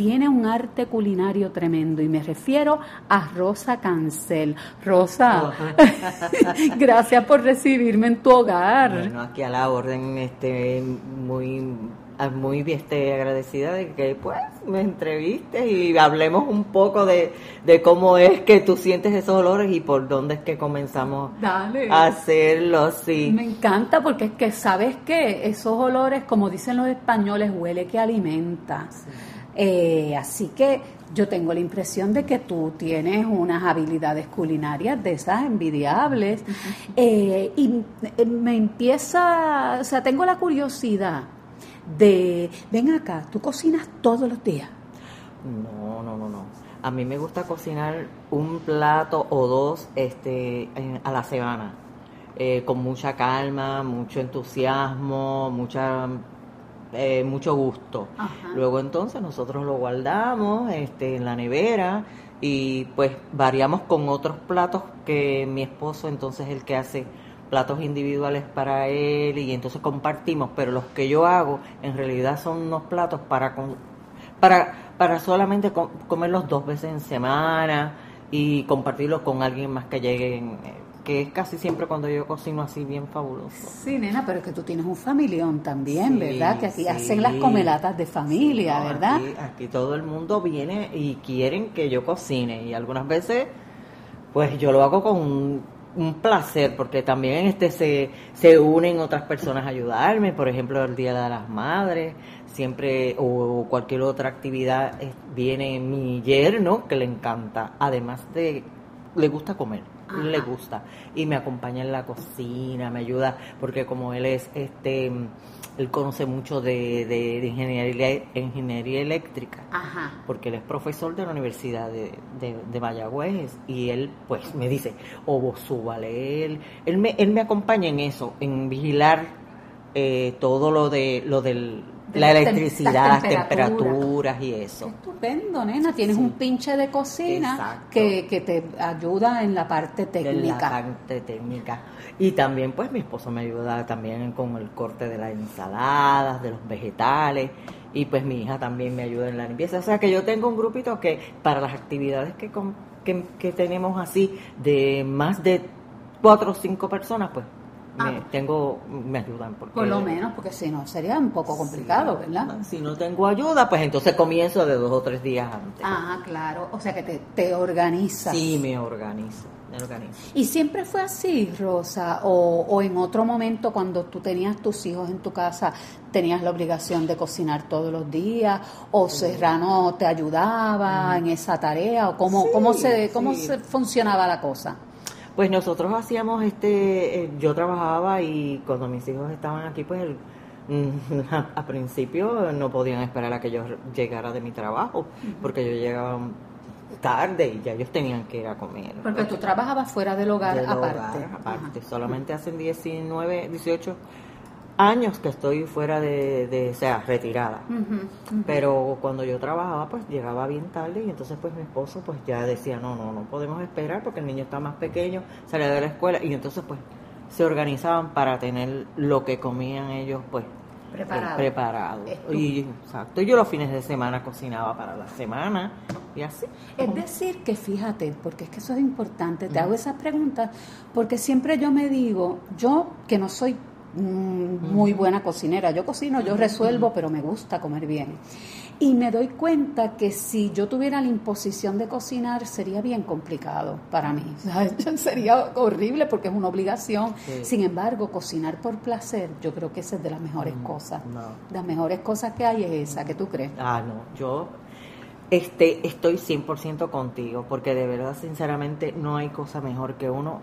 tiene un arte culinario tremendo y me refiero a Rosa Cancel. Rosa, gracias por recibirme en tu hogar. Bueno, aquí a la orden, este, muy muy este, agradecida de que pues me entrevistes y hablemos un poco de, de, cómo es que tú sientes esos olores y por dónde es que comenzamos a hacerlo, sí. Me encanta porque es que sabes que esos olores, como dicen los españoles, huele que alimenta. Eh, así que yo tengo la impresión de que tú tienes unas habilidades culinarias de esas envidiables. Eh, y eh, me empieza, o sea, tengo la curiosidad de, ven acá, tú cocinas todos los días. No, no, no, no. A mí me gusta cocinar un plato o dos este, a la semana, con mucha calma, mucho entusiasmo, mucha eh, mucho gusto. Luego entonces nosotros lo guardamos este, en la nevera y pues variamos con otros platos que mi esposo entonces es el que hace platos individuales para él y entonces compartimos, pero los que yo hago en realidad son unos platos para para para solamente comerlos dos veces en semana y compartirlos con alguien más que llegue en, que es casi siempre cuando yo cocino así bien fabuloso. Sí, nena, pero es que tú tienes un familión también, ¿verdad? Que aquí hacen las comelatas de familia, ¿verdad? Aquí, todo el mundo viene y quieren que yo cocine y algunas veces pues yo lo hago con un, placer porque también este se, se unen otras personas a ayudarme, por ejemplo el Día de las Madres, siempre o cualquier otra actividad viene mi yerno que le encanta, además de le gusta comer le gusta y me acompaña en la cocina, me ayuda porque como él es este él conoce mucho de, de, ingeniería, ingeniería eléctrica, porque él es profesor de la Universidad de, de, Mayagüez y él pues me dice, o oh, vos súbale, él, él me, él me acompaña en eso, en vigilar eh, todo lo de lo del la electricidad, las temperaturas y eso. Estupendo, nena. Tienes un pinche de cocina que, que, te ayuda en la parte técnica. En la parte técnica. Y también, pues, mi esposo me ayuda también con el corte de las ensaladas, de los vegetales. Y pues mi hija también me ayuda en la limpieza. O sea que yo tengo un grupito que para las actividades que, que, que tenemos así de más de cuatro o cinco personas, pues me, ah. tengo, me ayudan. Porque, Por lo menos, porque si no sería un poco complicado, ¿verdad? Si no tengo ayuda, pues entonces comienzo de dos o tres días antes. Ah, claro. O sea que te, te organizas. Sí, me organizo. Me. ¿Y siempre fue así, Rosa? O, o en otro momento, cuando tú tenías tus hijos en tu casa, tenías la obligación de cocinar todos los días? ¿O Serrano te ayudaba en esa tarea? ¿O cómo, cómo, se, cómo se funcionaba la cosa? Pues nosotros hacíamos este, eh, yo trabajaba y cuando mis hijos estaban aquí, pues mm, a, principio no podían esperar a que yo llegara de mi trabajo, porque yo llegaba tarde y ya ellos tenían que ir a comer. Porque tú trabajabas fuera del hogar aparte. aparte, solamente hacen 19, 18 años que estoy fuera de, de o sea, retirada. Pero cuando yo trabajaba, pues llegaba bien tarde y entonces pues mi esposo pues ya decía, no, no, no podemos esperar porque el niño está más pequeño, salía de la escuela y entonces pues se organizaban para tener lo que comían ellos pues preparado. preparado. Y exacto, yo los fines de semana cocinaba para la semana y así. Es decir, que fíjate, porque es que eso es importante, te hago esas preguntas porque siempre yo me digo, yo que no soy muy buena cocinera. Yo cocino, yo resuelvo, pero me gusta comer bien. Y me doy cuenta que si yo tuviera la imposición de cocinar sería bien complicado para mí. sería horrible porque es una obligación. Sin embargo, cocinar por placer, yo creo que esa es de las mejores mm, cosas. Las mejores cosas que hay es esa, ¿qué tú crees? Ah, no, yo este, estoy 100% contigo porque de verdad, sinceramente, no hay cosa mejor que uno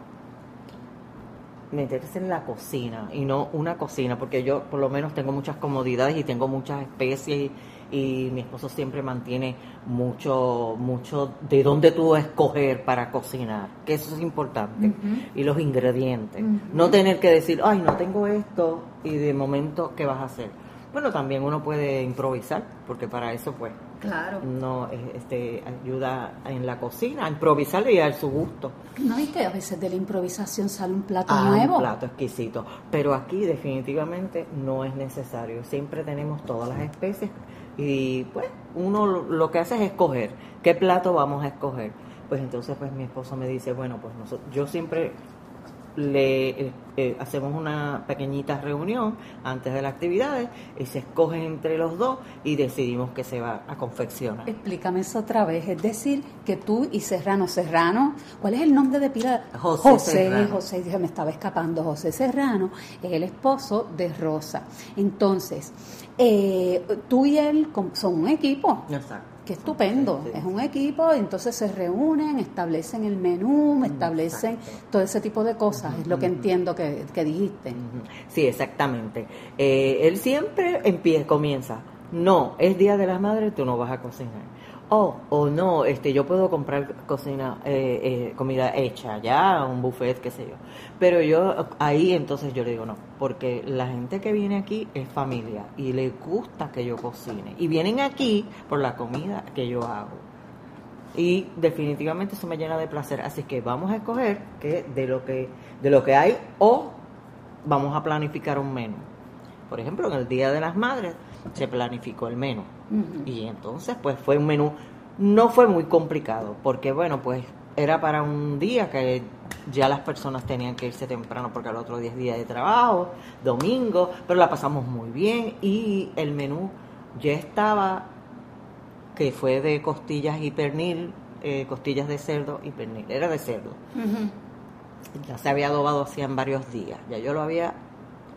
meterse en la cocina y no una cocina, porque yo por lo menos tengo muchas comodidades y tengo muchas especies y, mi esposo siempre mantiene mucho, mucho de dónde tú escoger para cocinar, que eso es importante, y los ingredientes. No tener que decir, ay, no tengo esto y de momento, ¿qué vas a hacer? Bueno, también uno puede improvisar, porque para eso pues Claro. No, este, ayuda en la cocina, a improvisar y a su gusto. No, y que a veces de la improvisación sale un plato ah, nuevo. Un plato exquisito. Pero aquí definitivamente no es necesario. Siempre tenemos todas las especies y pues uno lo que hace es escoger qué plato vamos a escoger. Pues entonces pues mi esposo me dice, bueno, pues nosotros, yo siempre le eh, eh, hacemos una pequeñita reunión antes de las actividades y se escogen entre los dos y decidimos que se va a confeccionar. Explícame eso otra vez, es decir, que tú y Serrano, Serrano, ¿cuál es el nombre de pila? José José, Serrano. José, me estaba escapando, José Serrano es el esposo de Rosa. Entonces, eh, tú y él son un equipo. Exacto. Qué estupendo, Sí, sí. es un equipo, entonces se reúnen, establecen el menú, establecen Exacto. todo ese tipo de cosas, es lo que entiendo que, que dijiste. Sí, exactamente. Eh, él siempre empieza, comienza, no, es Día de las Madres, tú no vas a cocinar. Oh, o no, este, yo puedo comprar cocina, eh, eh, comida hecha ya, un buffet, qué sé yo. Pero yo ahí entonces yo le digo no, porque la gente que viene aquí es familia y le gusta que yo cocine. Y vienen aquí por la comida que yo hago. Y definitivamente eso me llena de placer. Así que vamos a escoger que de lo que, de lo que hay o vamos a planificar un menú. Por ejemplo, en el Día de las Madres se planificó el menú. Y entonces, pues fue un menú, no fue muy complicado, porque bueno, pues era para un día que ya las personas tenían que irse temprano porque el otro día es día de trabajo, domingo, pero la pasamos muy bien y el menú ya estaba, que fue de costillas y pernil, eh, costillas de cerdo y pernil, era de cerdo ya se había adobado hacían varios días. Ya yo lo había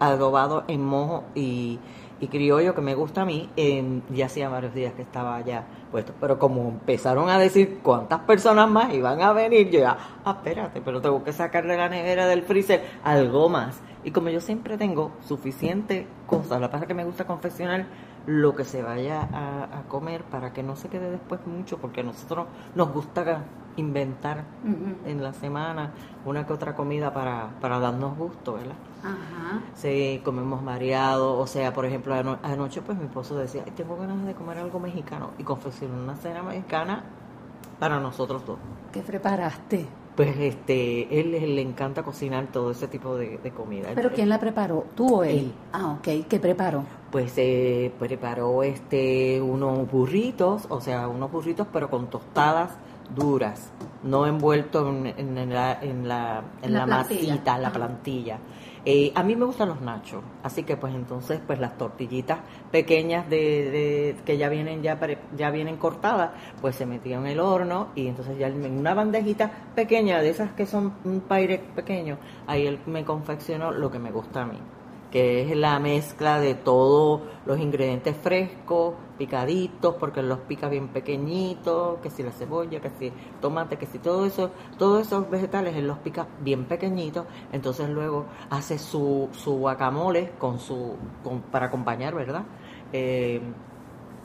adobado en mojo y, y criollo, que me gusta a mí, en- ya hacía varios días que estaba ya puesto. Pero como empezaron a decir cuántas personas más iban a venir, yo ya, ah, espérate, pero tengo que sacar de la nevera del freezer algo más. Y como yo siempre tengo suficiente cosas, que pasa que me gusta confeccionar lo que se vaya a, a comer para que no se quede después mucho, porque a nosotros nos gusta inventar en la semana una que otra comida para, para darnos gusto, ¿verdad? Ajá. Sí, comemos variado, o sea, por ejemplo, ano- anoche pues mi esposo decía, "Ay, tengo ganas de comer algo mexicano y confeccionó una cena mexicana para nosotros dos. ¿Qué preparaste? Pues este, él, él le encanta cocinar todo ese tipo de, de comida. ¿Pero quién la preparó? ¿Tú o él? Él. Ah, ok. ¿Qué preparó? Pues eh, preparó este unos burritos, o sea, unos burritos pero con tostadas duras, no envueltos en, en la, en la, en La la masita, en la Ajá. plantilla. Eh, a mí me gustan los nachos, así que pues entonces pues las tortillitas pequeñas de, de- que ya vienen ya pre- ya vienen cortadas, pues se metían en el horno y entonces ya en una bandejita pequeña de esas que son un pyrex pequeño, ahí él me confeccionó lo que me gusta a mí que es la mezcla de todos los ingredientes frescos, picaditos, porque los pica bien pequeñitos, que si la cebolla, que si tomate, que si todo eso, todos esos vegetales él los pica bien pequeñitos, entonces luego hace su, su guacamole con su, con- para acompañar, ¿verdad? Eh,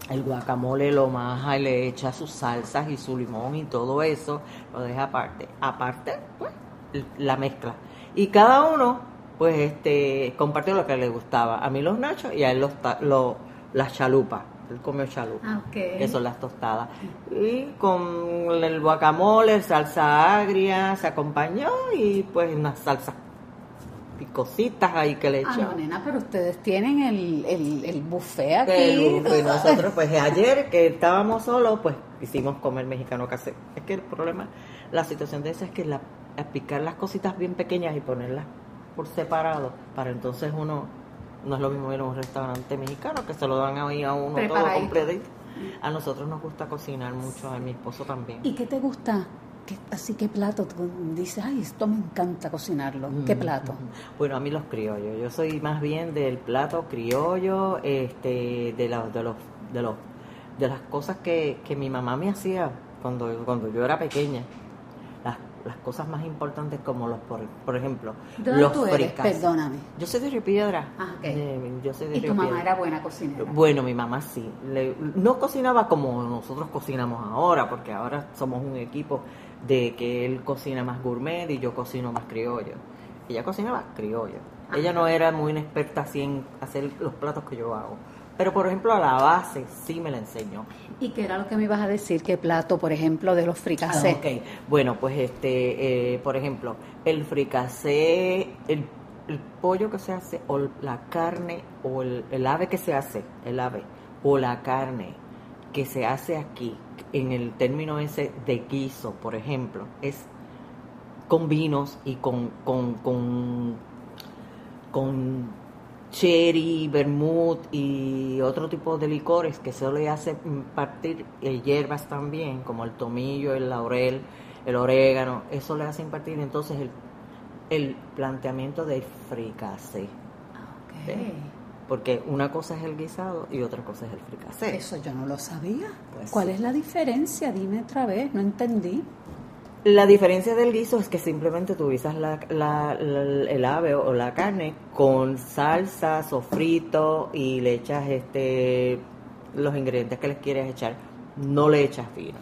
el guacamole lo maja y le echa sus salsas y su limón y todo eso, lo deja aparte. Aparte, pues, la mezcla. Y cada uno, pues, este, compartió lo que le gustaba. A mí los nachos y a él los, ta- lo- las chalupas. Él comió chalupas, Ah, ok. que son las tostadas. Y con el guacamole, salsa agria, se acompañó y pues unas salsas picositas ahí que le Ah, echó. no, nena, pero ustedes tienen el, el, el buffet aquí. El buffet. nosotros pues ayer que estábamos solos pues quisimos comer mexicano casero es que el problema la situación de eso es que la, picar las cositas bien pequeñas y ponerlas por separado para entonces uno no es lo mismo ir a un restaurante mexicano que se lo dan ahí a uno todo completito a nosotros nos gusta cocinar mucho a mi esposo también ¿Y qué te gusta? ¿Qué- así, ¿qué plato tú dices? Ay, esto me encanta cocinarlo. ¿Qué plato? Bueno, a mí los criollos. Yo soy más bien del plato criollo, este, de los, de los, de los, de las cosas que, que mi mamá me hacía cuando, cuando yo era pequeña. Las, cosas más importantes como los, por, por ejemplo, ¿De dónde los tú eres? Perdóname. Yo soy de Río Piedra. Ah, ok. Eh, yo soy de ¿Y Río tu mamá Piedra. era buena cocinera? Bueno, mi mamá sí. Le- no cocinaba como nosotros cocinamos ahora, porque ahora somos un equipo de que él cocina más gourmet y yo cocino más criollo. Ella cocinaba criollo. Ella no era muy inexperta así en hacer los platos que yo hago. Pero, por ejemplo, a la base sí me la enseñó. ¿Y qué era lo que me ibas a decir? ¿Qué plato, por ejemplo, de los fricasés? Ah. Bueno, pues este, eh, por ejemplo, el fricasé, el, el pollo que se hace, o la carne, o el, el ave que se hace, el ave, o la carne que se hace aquí, en el término ese de guiso, por ejemplo, es con vinos y con, con, con, con cherry, vermouth y otro tipo de licores que se le hace impartir hierbas también, como el tomillo, el laurel, el orégano, eso le hace impartir entonces el, el planteamiento de fricase. Ok. Porque una cosa es el guisado y otra cosa es el fricasé. Eso yo no lo sabía. Pues ¿Cuál sí. es la diferencia? Dime otra vez, no entendí. La diferencia del guiso es que simplemente tú guisas la, la- la- el ave o la carne con salsa, sofrito y le echas este los ingredientes que les quieres echar. No le echas vino.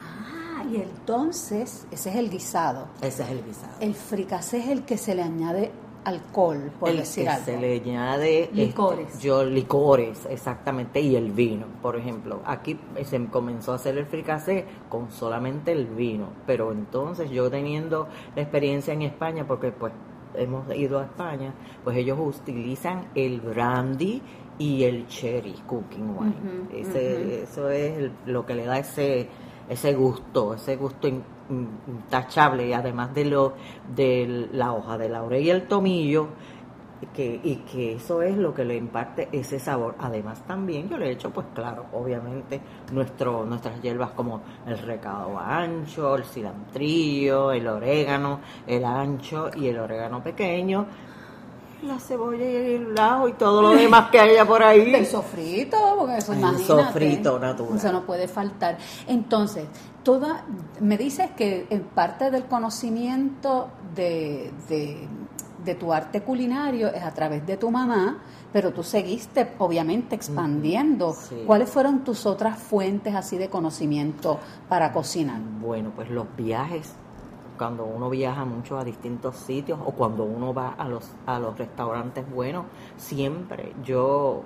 Ah, y entonces ese es el guisado. Ese es el guisado. El fricasé es el que se le añade alcohol, por el decir que algo. se le añade este, Licores. yo licores exactamente y el vino por ejemplo aquí se comenzó a hacer el fricasé con solamente el vino pero entonces yo teniendo la experiencia en España porque pues hemos ido a España pues ellos utilizan el brandy y el cherry cooking wine Ese- eso es el- lo que le da ese ese gusto ese gusto in- intachable y además de lo de la hoja de laurel y el tomillo que, y que eso es lo que le imparte ese sabor. Además también yo le he hecho, pues claro, obviamente nuestro, nuestras hierbas como el recado ancho, el cilantrillo, el orégano, el ancho y el orégano pequeño, la cebolla y el ajo y todo lo demás que haya por ahí. El sofrito, porque eso El sofrito natural. Eso no puede faltar. Entonces, toda, me dices que en parte del conocimiento de, de, de tu arte culinario es a través de tu mamá, pero tú seguiste obviamente expandiendo. sí. ¿Cuáles fueron tus otras fuentes así de conocimiento para cocinar? Bueno, pues los viajes, cuando uno viaja mucho a distintos sitios o cuando uno va a los, a los restaurantes buenos, siempre yo,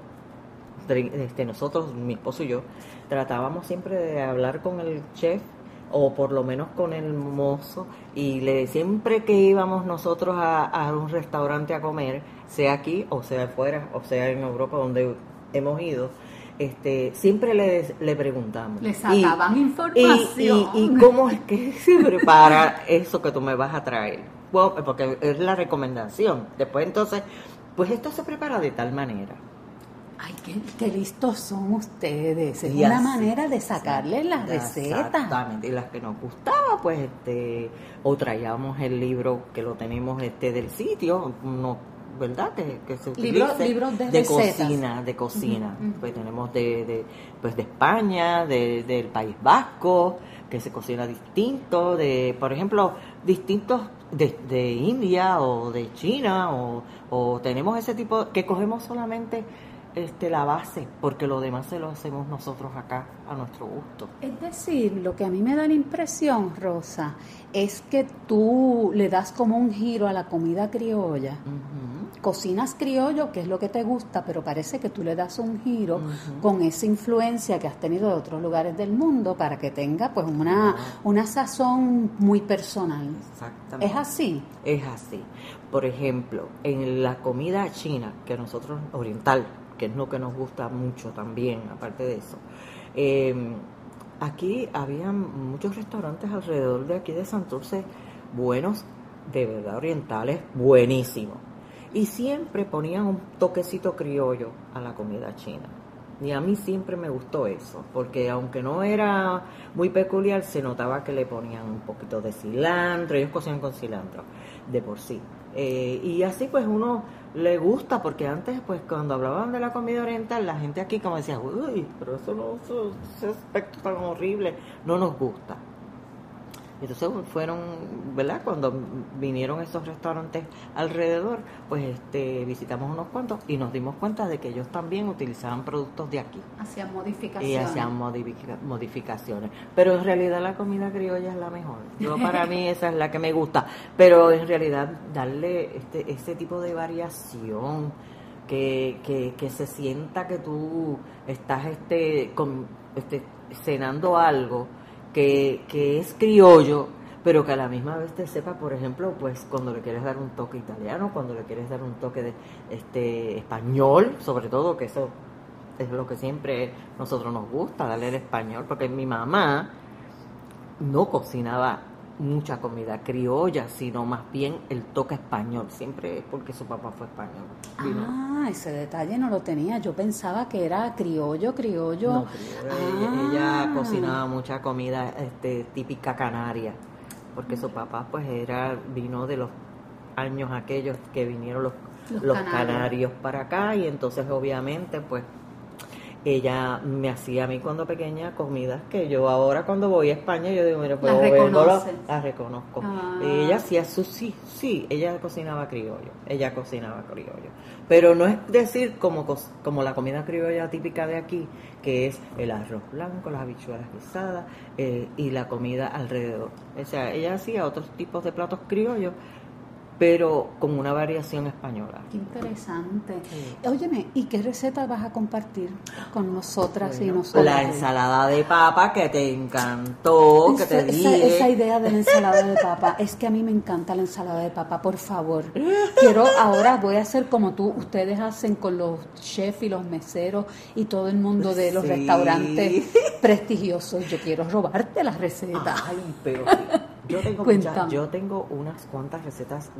este, nosotros, mi esposo y yo, tratábamos siempre de hablar con el chef o por lo menos con el mozo y le siempre que íbamos nosotros a, a un restaurante a comer, sea aquí o sea afuera o sea en Europa donde hemos ido, este, siempre le, le preguntamos. Le Y- sacaban y, información. y, y cómo es que se prepara eso que tú me vas a traer? Bueno, porque es la recomendación. Después entonces, pues esto se prepara de tal manera. Ay, qué, qué listos son ustedes. Es Y una así. manera de sacarle las recetas. Exactamente. Y las que nos gustaba, pues, este, o traíamos el libro que lo tenemos este del sitio, no, ¿verdad? Que, que se Libro- utilice libros de cocina, de cocina. Pues tenemos de, de, pues de España, de, del País Vasco, que se cocina distinto, de, por ejemplo, distintos de, de India o de China, o, o tenemos ese tipo que cogemos solamente este la base, porque lo demás se lo hacemos nosotros acá a nuestro gusto. Es decir, lo que a mí me da la impresión, Rosa, es que tú le das como un giro a la comida criolla. Cocinas criollo, que es lo que te gusta, pero parece que tú le das un giro con esa influencia que has tenido de otros lugares del mundo para que tenga pues una, una sazón muy personal. Exactamente. ¿Es así? Es así. Por ejemplo, en la comida china, que nosotros, oriental, que es lo que nos gusta mucho también, aparte de eso, eh, aquí había muchos restaurantes alrededor de aquí de Santurce, buenos, de verdad orientales, buenísimos. Y siempre ponían un toquecito criollo a la comida china. Y a mí siempre me gustó eso, porque aunque no era muy peculiar, se notaba que le ponían un poquito de cilantro, ellos cocinan con cilantro, de por sí. Eh, y así pues uno le gusta, porque antes pues cuando hablaban de la comida oriental, la gente aquí como decía, uy, pero eso no, eso- ese aspecto tan horrible, no nos gusta. Entonces fueron, ¿verdad? Cuando vinieron esos restaurantes alrededor, pues este, visitamos unos cuantos y nos dimos cuenta de que ellos también utilizaban productos de aquí Hacían y modificaciones. hacían modifica- modificaciones. Pero en realidad la comida criolla es la mejor. Yo para mí esa es la que me gusta. Pero en realidad darle este, ese tipo de variación, que, que, que se sienta que tú estás este, con, este, cenando algo que, que es criollo, pero que a la misma vez te sepa, por ejemplo, pues cuando le quieres dar un toque italiano, cuando le quieres dar un toque de este español, sobre todo, que eso es lo que siempre nosotros nos gusta, darle el español, porque mi mamá no cocinaba mucha comida criolla, sino más bien el toque español, siempre porque su papá fue español. Vino- Ah, ese detalle no lo tenía. Yo pensaba que era criollo, criollo. No, criollo. Ella, ella Ah. cocinaba mucha comida este, típica canaria, porque su papá pues era vino de los años aquellos que vinieron los, Los los canarios. canarios para acá y entonces obviamente pues ella me hacía a mí cuando pequeña comidas que yo ahora cuando voy a España yo digo, mira, pues Las la- reconozco. Ah. Ella hacía su sí, sí, ella cocinaba criollo, ella cocinaba criollo. Pero no es decir como, como la comida criolla típica de aquí, que es el arroz blanco, las habichuelas guisadas eh, y la comida alrededor. O sea, ella hacía otros tipos de platos criollos, pero con una variación española. Qué interesante. Sí. Óyeme, ¿y qué receta vas a compartir con nosotras y Bueno, nosotros? la ensalada de papa que te encantó, que te esa, esa- dije. esa idea de la ensalada de papa, es que a mí me encanta la ensalada de papa, por favor. Quiero, ahora voy a hacer como tú, ustedes hacen con los chefs y los meseros y todo el mundo de los Sí. restaurantes prestigiosos. Yo quiero robarte las recetas. Ay, pero. Yo tengo, muchas- yo tengo unas cuantas recetas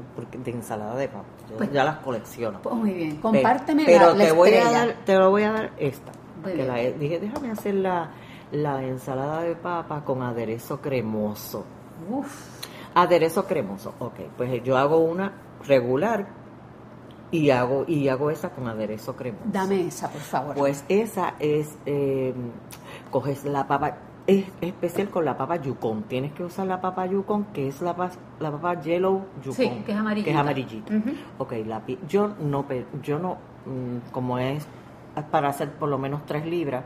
de ensalada de papa. Yo Pues- ya las colecciono. Pues muy bien, compárteme pero la, la te voy a dar, te lo voy a dar esta. Muy que bien. la he- dije, déjame hacer la, la ensalada de papa con aderezo cremoso. Uf, Aderezo cremoso. Ok, pues yo hago una regular y hago y hago esa con aderezo cremoso. dame esa, por favor. Pues esa es, eh, coges la papa, es especial con la papa yukon. Tienes que usar la papa yukon, que es la, la papa yellow yukon. Sí, que es amarillita. Que es amarillita. Ujú. Ok, la, yo no, yo no, mm, como es para hacer por lo menos 3 libras,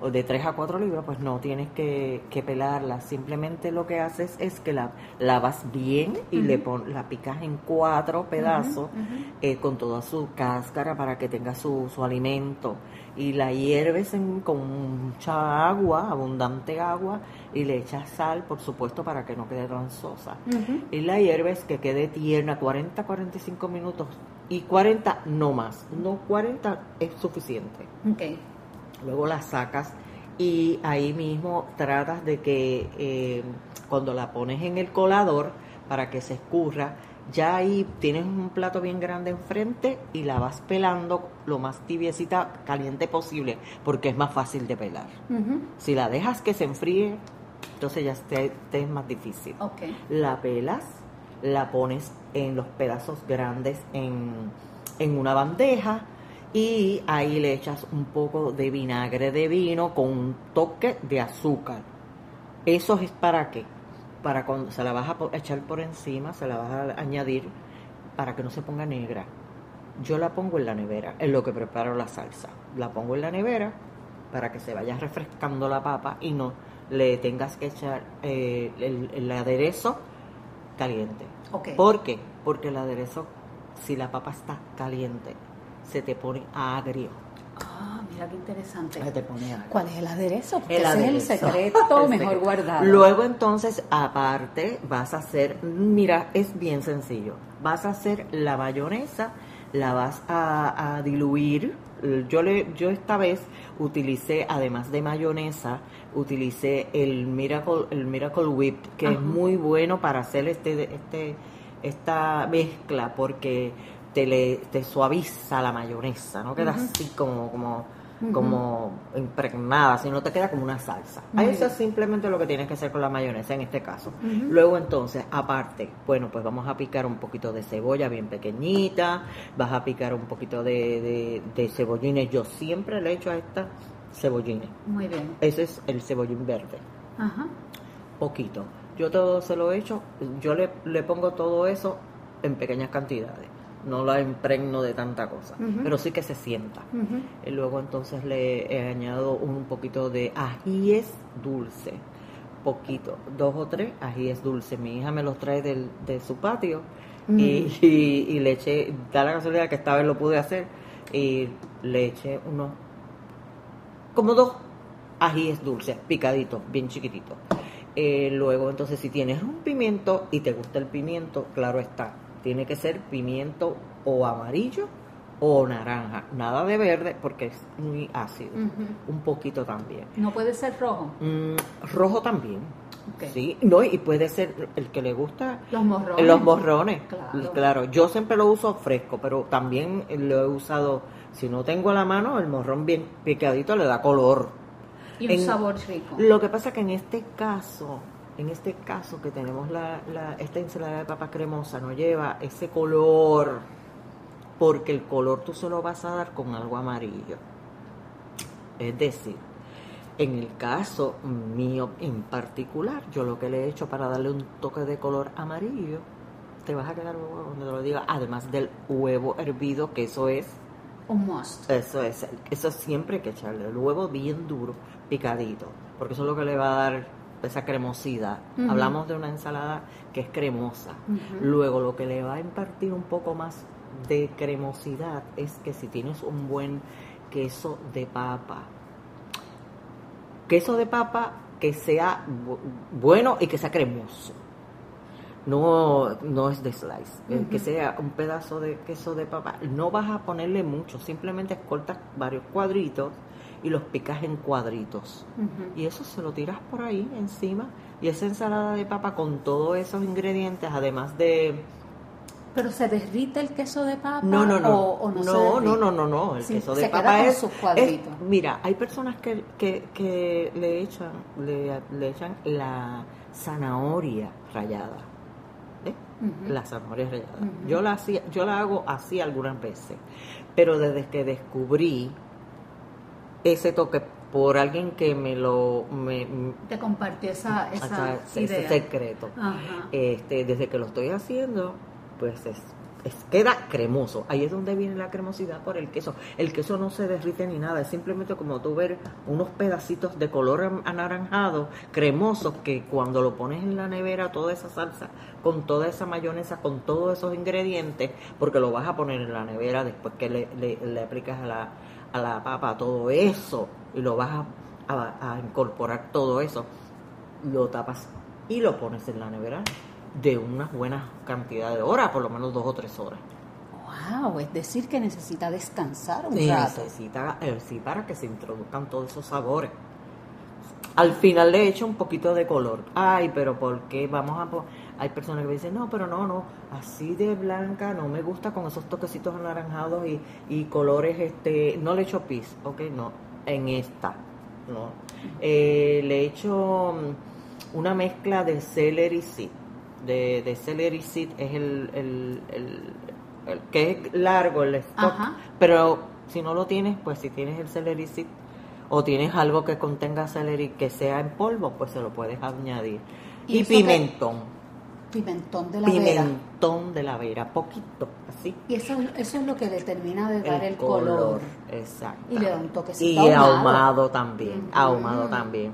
o de 3 a 4 libras, pues no tienes que, que pelarla. Simplemente lo que haces es que la lavas bien y le pon, la picas en cuatro pedazos eh, con toda su cáscara para que tenga su, su alimento. Y la hierves en- con mucha agua, abundante agua, y le echas sal, por supuesto, para que no quede tan sosa. Ujú. Y la hierves que quede tierna 40, 45 minutos. Y 40 no más. No 40 es suficiente. Ok. Luego la sacas y ahí mismo tratas de que eh, cuando la pones en el colador para que se escurra, ya ahí tienes un plato bien grande enfrente y la vas pelando lo más tibiecita, caliente posible, porque es más fácil de pelar. Si la dejas que se enfríe, entonces ya te, te es más difícil. Ok. La pelas, la pones en los pedazos grandes en, en una bandeja y ahí le echas un poco de vinagre de vino con un toque de azúcar. ¿Eso es para qué? Para cuando se la vas a echar por encima, se la vas a añadir para que no se ponga negra. Yo la pongo en la nevera, en lo que preparo la salsa. La pongo en la nevera para que se vaya refrescando la papa y no le tengas que echar eh, el, el aderezo caliente. ¿Por qué? Porque el aderezo, si la papa está caliente, se te pone agrio. Ah, mira qué interesante. Te. ¿Cuál es el aderezo? Porque El ese aderezo. es el secreto mejor guardado. Luego entonces, aparte, vas a hacer, mira, es bien sencillo. Vas a hacer la mayonesa, la vas a, a diluir. Yo le, yo esta vez utilicé, además de mayonesa, utilicé el Miracle, el Miracle Whip, que es muy bueno para hacer este, este, esta mezcla, porque te le, te suaviza la mayonesa, no queda así como, como, Como impregnada, sino te queda como una salsa. Muy Eso es simplemente lo que tienes que hacer con la mayonesa en este caso. Luego entonces, aparte, bueno, pues vamos a picar un poquito de cebolla bien pequeñita, vas a picar un poquito de, de, de cebollines. Yo siempre le echo a esta cebollines. Muy bien. Ese es el cebollín verde, Ajá. poquito. Yo todo se lo echo, yo le, le pongo todo eso en pequeñas cantidades. No la impregno de tanta cosa, pero sí que se sienta. Y luego entonces le he añadido un poquito de ajíes dulce, poquito, dos o tres ajíes dulce. Mi hija me los trae del, de su patio y, y, y le eché, da la casualidad que esta vez lo pude hacer y le eché unos, como dos ajíes dulces, picaditos, bien chiquititos. Eh, luego entonces si tienes un pimiento y te gusta el pimiento, claro está, tiene que ser pimiento o amarillo o naranja, nada de verde porque es muy ácido, un poquito también. No puede ser rojo. Mm, rojo también. Sí, no, y puede ser el que le gusta Los morrones. los morrones. Claro. Claro, yo siempre lo uso fresco, pero también lo he usado, si no tengo a la mano, el morrón bien picadito le da color. Y un En- sabor rico. Lo que pasa que en este caso, en este caso que tenemos la, la- esta ensalada de papa cremosa, no lleva ese color, porque el color tú se lo vas a dar con algo amarillo. Es decir, en el caso mío en particular, yo lo que le he hecho para darle un toque de color amarillo, te vas a quedar huevo cuando te lo diga, además del huevo hervido, que eso es Un must. eso es, eso siempre hay que echarle el huevo bien duro, picadito, porque eso es lo que le va a dar esa cremosidad. Hablamos de una ensalada que es cremosa. Luego lo que le va a impartir un poco más de cremosidad es que si tienes un buen queso de papa, queso de papa que sea bu- bueno y que sea cremoso. No, no es de slice, eh, que sea un pedazo de queso de papa. No vas a ponerle mucho, simplemente cortas varios cuadritos y los picas en cuadritos. Y eso se lo tiras por ahí encima. Y esa ensalada de papa con todos esos ingredientes, además de... Pero se derrite el queso de papa No, no, no. o, o no, no, no, no, no, no. El Sí, queso de papa es, sus cuadritos. es- Mira, hay personas que, que, que le echan le, le echan la zanahoria rallada. ¿eh? La zanahoria rallada. Yo la hacía, yo la hago así algunas veces. Pero desde que descubrí ese toque por alguien que me lo me, Te compartió esa, esa hasta ese idea. secreto. Ajá. Este, desde que lo estoy haciendo, pues es, es- queda cremoso. Ahí es donde viene la cremosidad por el queso. El queso no se derrite ni nada, es simplemente como tú ver unos pedacitos de color anaranjado, cremosos, que cuando lo pones en la nevera, toda esa salsa, con toda esa mayonesa, con todos esos ingredientes, porque lo vas a poner en la nevera después que le, le- le aplicas a la, a la papa todo eso, y lo vas a, a- a incorporar todo eso, lo tapas y lo pones en la nevera de unas buenas cantidades de horas, por lo menos dos o tres horas. Wow, es decir que necesita descansar un rato. Necesita, eh, sí, para que se introduzcan todos esos sabores. Al final le echo un poquito de color. Ay, pero ¿por qué? Vamos a Hay personas que me dicen, no, pero no, no, así de blanca no me gusta con esos toquecitos anaranjados y, y colores, este, no le echo pis, ok, no, en esta, no. Eh, le echo mm, una mezcla de celery seed, de, de celery seed es el, el, el- el que es largo el stock, Ajá. pero si no lo tienes, pues si tienes el celery seed o tienes algo que contenga celery que sea en polvo, pues se lo puedes añadir. ¿Y qué? Pimentón, de la vera. pimentón de la vera, poquito, así. Y eso, eso es lo que determina de dar el, el color. color, exacto. Y le da un toquecito Y ahumado. ahumado también, Ujú. ahumado también.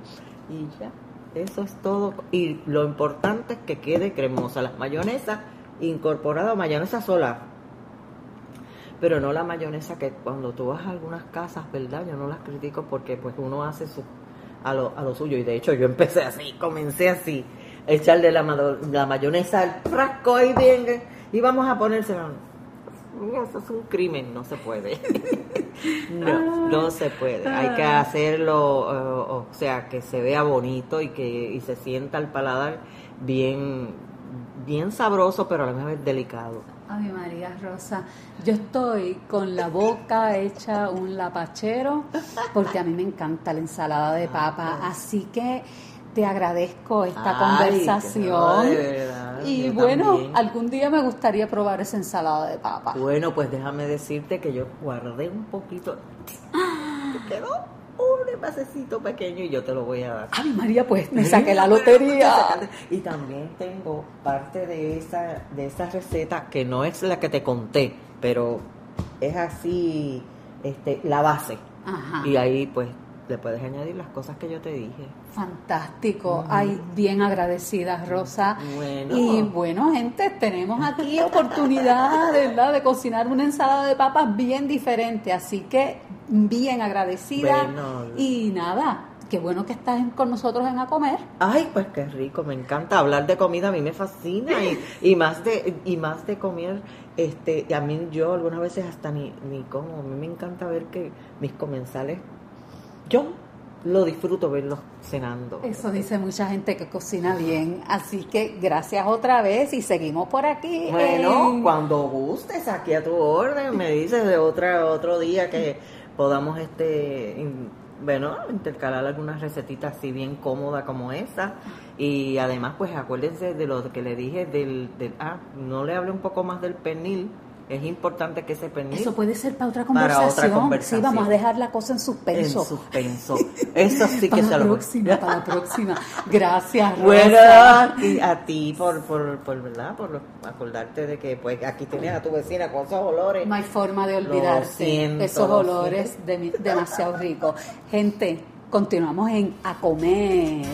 Y ya, eso es todo. Y lo importante es que quede cremosa. Las mayonesas incorporadas, mayonesa sola. Pero no la mayonesa que cuando tú vas a algunas casas, ¿verdad? Yo no las critico porque pues uno hace su a lo, a lo suyo. Y de hecho yo empecé así, comencé así. Echarle la, la mayonesa al frasco ahí bien. Y vamos a ponérsela. Eso es un crimen, no se puede. no, no se puede. Hay que hacerlo, eh, o sea, que se vea bonito y que y se sienta al paladar bien, bien sabroso, pero a la misma vez delicado. Ay, María Rosa, yo estoy con la boca hecha un lapachero porque a mí me encanta la ensalada de papa, así que te agradezco esta Ay, conversación. no, verdad, y bueno, también. algún día me gustaría probar esa ensalada de papa. Bueno, pues déjame decirte que yo guardé un poquito. Te quedó un envasecito pequeño y yo te lo voy a dar. Ay, María, pues me saqué la lotería. Y también tengo parte de esa, de esa receta que no es la que te conté, pero es así, este, la base. Ajá. Y ahí pues le puedes añadir las cosas que yo te dije. Fantástico. Ay, bien agradecida, Rosa. Bueno. Y bueno, gente, tenemos aquí oportunidad, ¿verdad?, de cocinar una ensalada de papas bien diferente. Así que bien agradecida. Bueno. Y nada, qué bueno que estás con nosotros en A Comer. Ay, pues qué rico, me encanta hablar de comida, a mí me fascina y, y más de y más de comer, este, y a mí yo algunas veces hasta ni, ni como, a mí me encanta ver que mis comensales, yo lo disfruto verlos cenando. Eso dice mucha gente que cocina bien. Así que gracias otra vez y seguimos por aquí. Bueno, en- cuando gustes, aquí a tu orden, me dices de otra otro día que podamos este bueno, intercalar algunas recetitas así bien cómodas como esta y además pues acuérdense de lo que le dije del, del ah, no le hablé un poco más del pernil, es importante que ese pernil Eso puede ser para otra Para conversación. otra conversación. Sí, vamos a dejar la cosa en en suspenso. suspenso. Eso sí que para se la lo próxima, para la próxima. Gracias, Bueno, Rosa. y a ti por, por, por, ¿verdad? Por acordarte de que pues aquí tienes a tu vecina con esos olores. No hay forma de Lo olvidarte siento, esos lo olores de- demasiado ricos. Gente, continuamos en A Comer.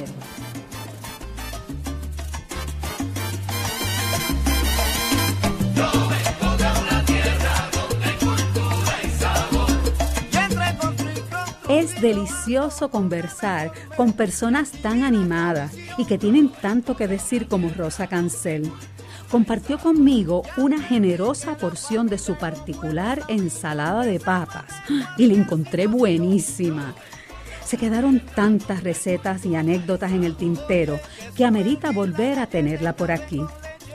Delicioso conversar con personas tan animadas y que tienen tanto que decir como Rosa Cancel. Compartió conmigo una generosa porción de su particular ensalada de papas y la encontré buenísima. Se quedaron tantas recetas y anécdotas en el tintero que amerita volver a tenerla por aquí.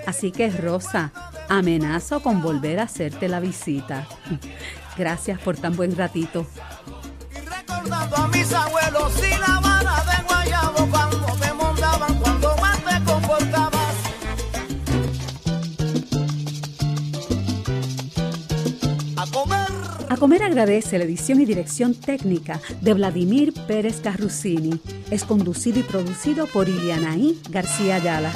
Así que Rosa, amenazo con volver a hacerte la visita. Gracias por tan buen ratito. Recordando a mis abuelos y la vara de guayabo cuando te montaban, cuando más te comportabas. A comer. A Comer agradece la edición y dirección técnica de Vladimir Pérez Carrusini. Es conducido y producido por Ilianaí García Ayala.